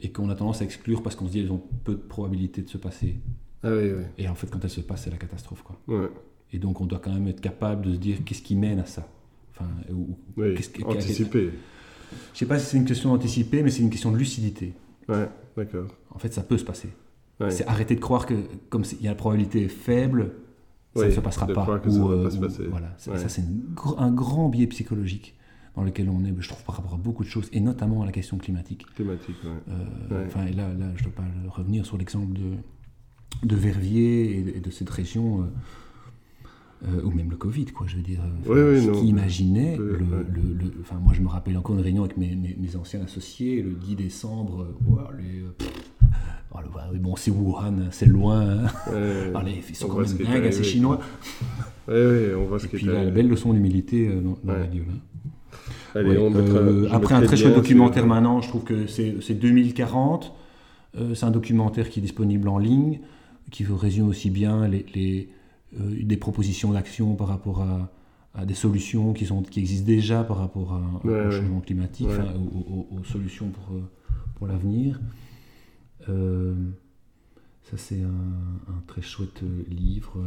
et qu'on a tendance à exclure parce qu'on se dit elles ont peu de probabilité de se passer. Ah oui, oui. Et en fait, quand elles se passent, c'est la catastrophe. Quoi. Ouais. Et donc, on doit quand même être capable de se dire qu'est-ce qui mène à ça. Enfin, ou- Oui, Qu'est-ce que- anticiper. je sais pas si c'est une question d'anticiper, mais c'est une question de lucidité. Ouais, d'accord. En fait, ça peut se passer. Ouais. C'est arrêter de croire que, comme il y a la probabilité faible, ça Oui, ne se passera pas. que ça euh, pas se passer. Voilà, Ouais. ça c'est gr- un grand biais psychologique dans lequel on est, je trouve, par rapport à beaucoup de choses, et notamment à la question climatique. Climatique, ouais. Euh, Ouais. Et là, là, je ne dois pas revenir sur l'exemple de, de Verviers et de, et de cette région, euh, euh, ou même le Covid, quoi, je veux dire. euh, Oui, oui, non. qui imaginait, le, le- le- enfin, moi je me rappelle encore une réunion avec mes, mes- mes anciens associés, le 10 décembre, les, pff, bon, c'est Wuhan, c'est loin, hein. Ouais, *laughs* les- ils sont on quand même dingues, hein, arrivé, ces Chinois. *laughs* ouais, ouais, on voit ce Et puis la belle leçon d'humilité euh, dans, dans Ouais. la gueule. hein. Allez, Ouais, euh, après un très chouette documentaire sur- maintenant, je trouve que c'est c'est 2040. Euh, c'est un documentaire qui est disponible en ligne, qui résume aussi bien les, les, euh, des propositions d'action par rapport à, à des solutions qui, sont, qui existent déjà par rapport à- Ouais, au changement climatique, enfin, aux, aux- aux solutions pour, pour l'avenir. Euh, ça, c'est un, un très chouette euh, livre.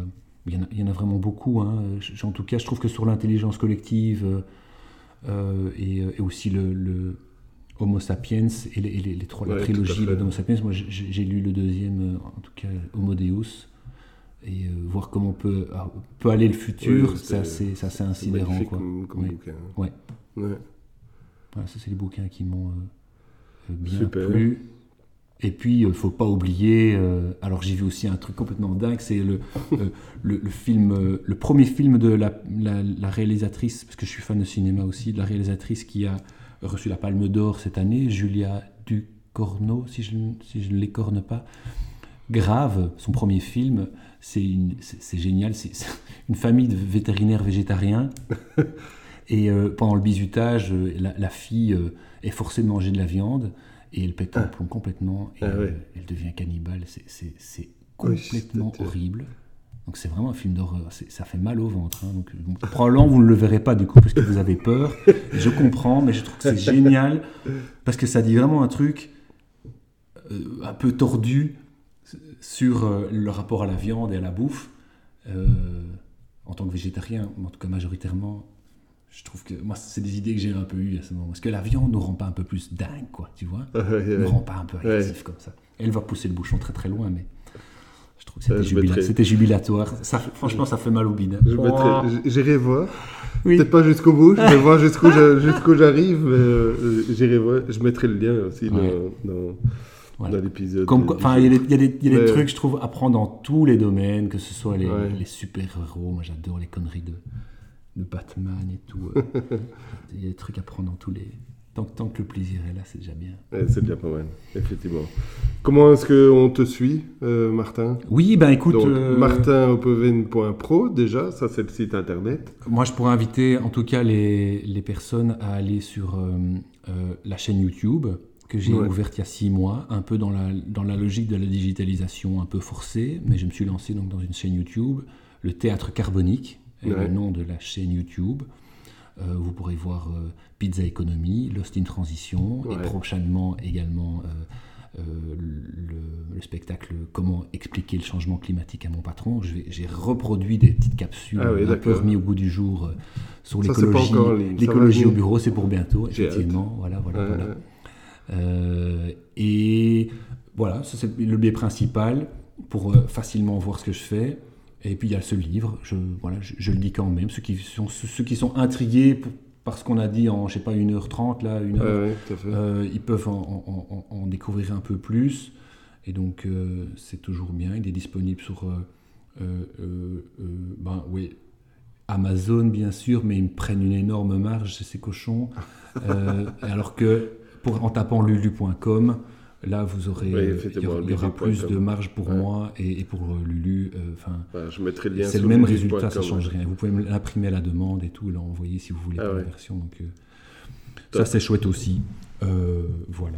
Il y en a, il y en a vraiment beaucoup. hein. En tout cas, je trouve que sur l'intelligence collective euh, et, et aussi le, le Homo sapiens et les, et les- les trois, la Ouais, à trilogie fait. de Homo sapiens, moi j'ai lu le deuxième, en tout cas Homo Deus, et euh, voir comment on peut, ah, peut aller le futur, Oui, c'est assez, c'est insidérant. Quoi. comme, comme Oui. bouquin. Ouais. Ouais. Voilà, ça, c'est les bouquins qui m'ont euh, euh, bien Super. plu. Et puis, il ne faut pas oublier, euh, alors j'ai vu aussi un truc complètement dingue, c'est le, euh, film, euh, le premier film de la, réalisatrice, parce que je suis fan de cinéma aussi, de la réalisatrice qui a reçu la Palme d'Or cette année, Julia Ducorneau, si je, ne- l'écorne pas. Grave, son premier film, c'est génial, c'est une famille de vétérinaires végétariens. Et euh, pendant le bizutage, euh, la, la fille euh, est forcée de manger de la viande et elle pète un plomb complètement et Ah ouais. elle devient cannibale. C'est- Oui, complètement horrible. Donc c'est vraiment un film d'horreur. Ça fait mal au ventre. hein. Donc, bon, probablement vous ne le verrez pas du coup parce que vous avez peur. *laughs* Je comprends, mais je trouve que c'est génial parce que ça dit vraiment un truc euh, un peu tordu sur euh, le rapport à la viande et à la bouffe. Euh, en tant que végétarien, en tout cas majoritairement, je trouve que moi, c'est des idées que j'ai un peu eues à ce moment. Est-ce que la viande nous rend pas un peu plus dingue, quoi, tu vois Ah, ouais, Nous ouais. rend pas un peu agressif comme ça. Elle va pousser le bouchon très très loin, mais je trouve que c'était jubila- mettrai- jubilatoire. Ça, franchement, ça fait mal au bide. Je mettrai- j- J'irai voir. Oui. Peut-être pas jusqu'au bout, je vais voir jusqu'où jusqu'où j'arrive, mais euh, j'irai voir. Je mettrai le lien aussi dans, Ouais. dans, Voilà. dans l'épisode. Enfin, il y a des, il y a des- il y a des Mais- trucs, je trouve, à prendre dans tous les domaines, que ce soit les, Ouais. les super-héros. Moi, j'adore les conneries de, de Batman et tout. Il y a des trucs à prendre dans tous les. Tant, tant que le plaisir est là, c'est déjà bien. Ouais, c'est déjà pas mal, effectivement. Comment est-ce qu'on te suit, euh, Martin? Oui, ben écoute, Donc, euh, martinopoven.pro, déjà, ça c'est le site internet. moi je pourrais inviter en tout cas les, les personnes à aller sur euh, euh, la chaîne YouTube que j'ai Ouais. ouverte il y a six mois, un peu dans la, dans la logique de la digitalisation un peu forcée, mais je me suis lancé donc dans une chaîne YouTube, le Théâtre Carbonique, est Ouais. le nom de la chaîne YouTube. Euh, vous pourrez voir euh, Pizza Economy, Lost in Transition, et prochainement également euh, le, le spectacle Comment expliquer le changement climatique à mon patron. J'ai reproduit des petites capsules Ah oui, un peu au goût du jour sur l'écologie. L'écologie au bureau, c'est pour bientôt, effectivement. Voilà, voilà, Ouais, voilà. et voilà, c'est le biais principal pour facilement voir ce que je fais. Et puis il y a ce livre, je, voilà, je, je le dis quand même. Ceux qui sont, ceux qui sont intrigués pour- par ce qu'on a dit en, je sais pas, 1h30, là, une heure, euh, ils peuvent en, en- en- en découvrir un peu plus. Et donc, euh, c'est toujours bien. Il est disponible sur euh, ben, oui, Amazon, bien sûr, mais ils me prennent une énorme marge, ces cochons. *laughs* Alors que, pour, en tapant lulu.com, là, vous aurez, Oui, euh, il y aura, il y aura lulu.com. plus de marge pour Ouais. moi et, et pour euh, Lulu. euh, Enfin, Voilà, je mettrai le lien c'est le même résultat, ça change rien. Vous pouvez me l'imprimer à la demande et tout, l'envoyer si vous voulez Ah la ouais. version. Donc, euh, ça, c'est chouette aussi. Euh, voilà.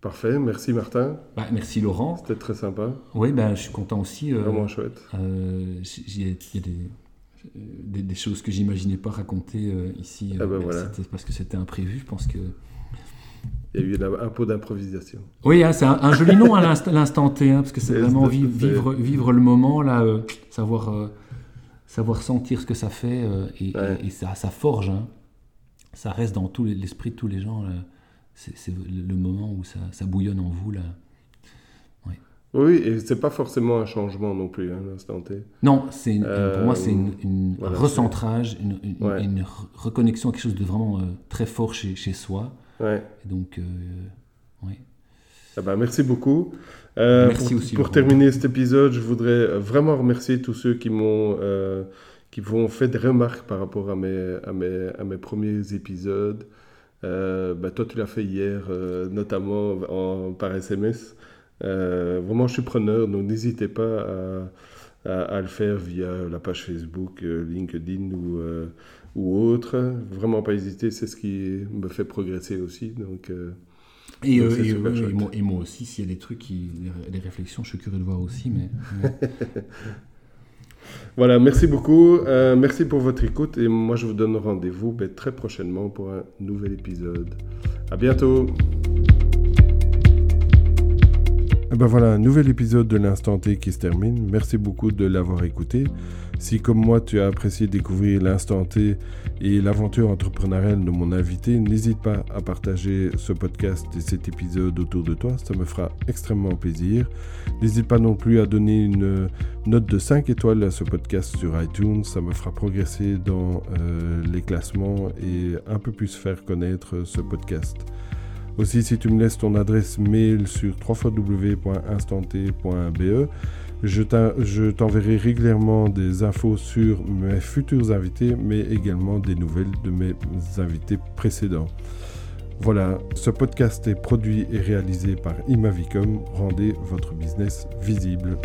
Parfait, merci Martin. Bah, merci Laurent. C'était très sympa, Oui, ben, je suis content aussi. vraiment chouette. Il y a, des, des, des choses que j'imaginais pas raconter euh, ici. Ah euh, ben voilà. parce que c'était imprévu. Je pense que. Il y a eu un, un peu d'improvisation. Oui, hein, c'est un, un joli nom à l'inst- l'instant T, hein, parce que c'est vraiment vivre, le moment, là, euh, savoir, euh, savoir sentir ce que ça fait, euh, et, Ouais. et- et ça, ça forge. hein. Ça reste dans l'esprit de tous les gens. C'est le moment où ça, ça bouillonne en vous. Là. Oui, et c'est pas forcément un changement non plus, l'instant T. Non, une- pour moi, c'est voilà, recentrage, une, une- Ouais. une re- reconnexion à quelque chose de vraiment très fort chez, chez soi. Ouais. Et donc, euh, ouais. Ah bah, merci beaucoup. Euh, Merci pour, aussi, Pour terminer cet épisode, je voudrais vraiment remercier tous ceux qui m'ont euh, qui m'ont fait des remarques par rapport à mes, à mes, à mes premiers épisodes. Euh, bah, toi, tu l'as fait hier, notamment en, par SMS. Vraiment, je suis preneur, donc n'hésitez pas à, le faire via la page Facebook, LinkedIn ou, ou autre. Vraiment pas hésiter, c'est ce qui me fait progresser aussi. Donc, et, et, moi, aussi, s'il y a des trucs, qui, des, réflexions, je suis curieux de voir aussi. Mais, *laughs* voilà, merci beaucoup. merci pour votre écoute. Et moi, je vous donne rendez-vous ben, très prochainement pour un nouvel épisode. À bientôt. Et ben voilà, un nouvel épisode de l'Instant T qui se termine. Merci beaucoup de l'avoir écouté. Si comme moi tu as apprécié découvrir l'instant T et l'aventure entrepreneuriale de mon invité, n'hésite pas à partager ce podcast et cet épisode autour de toi, ça me fera extrêmement plaisir. N'hésite pas non plus à donner une note de 5 étoiles à ce podcast sur iTunes, ça me fera progresser dans euh, les classements et un peu plus faire connaître ce podcast. Aussi, si tu me laisses ton adresse mail sur www.instanté.be, je t'enverrai régulièrement des infos sur mes futurs invités, mais également des nouvelles de mes invités précédents. Voilà, ce podcast est produit et réalisé par Imavicom. Rendez votre business visible.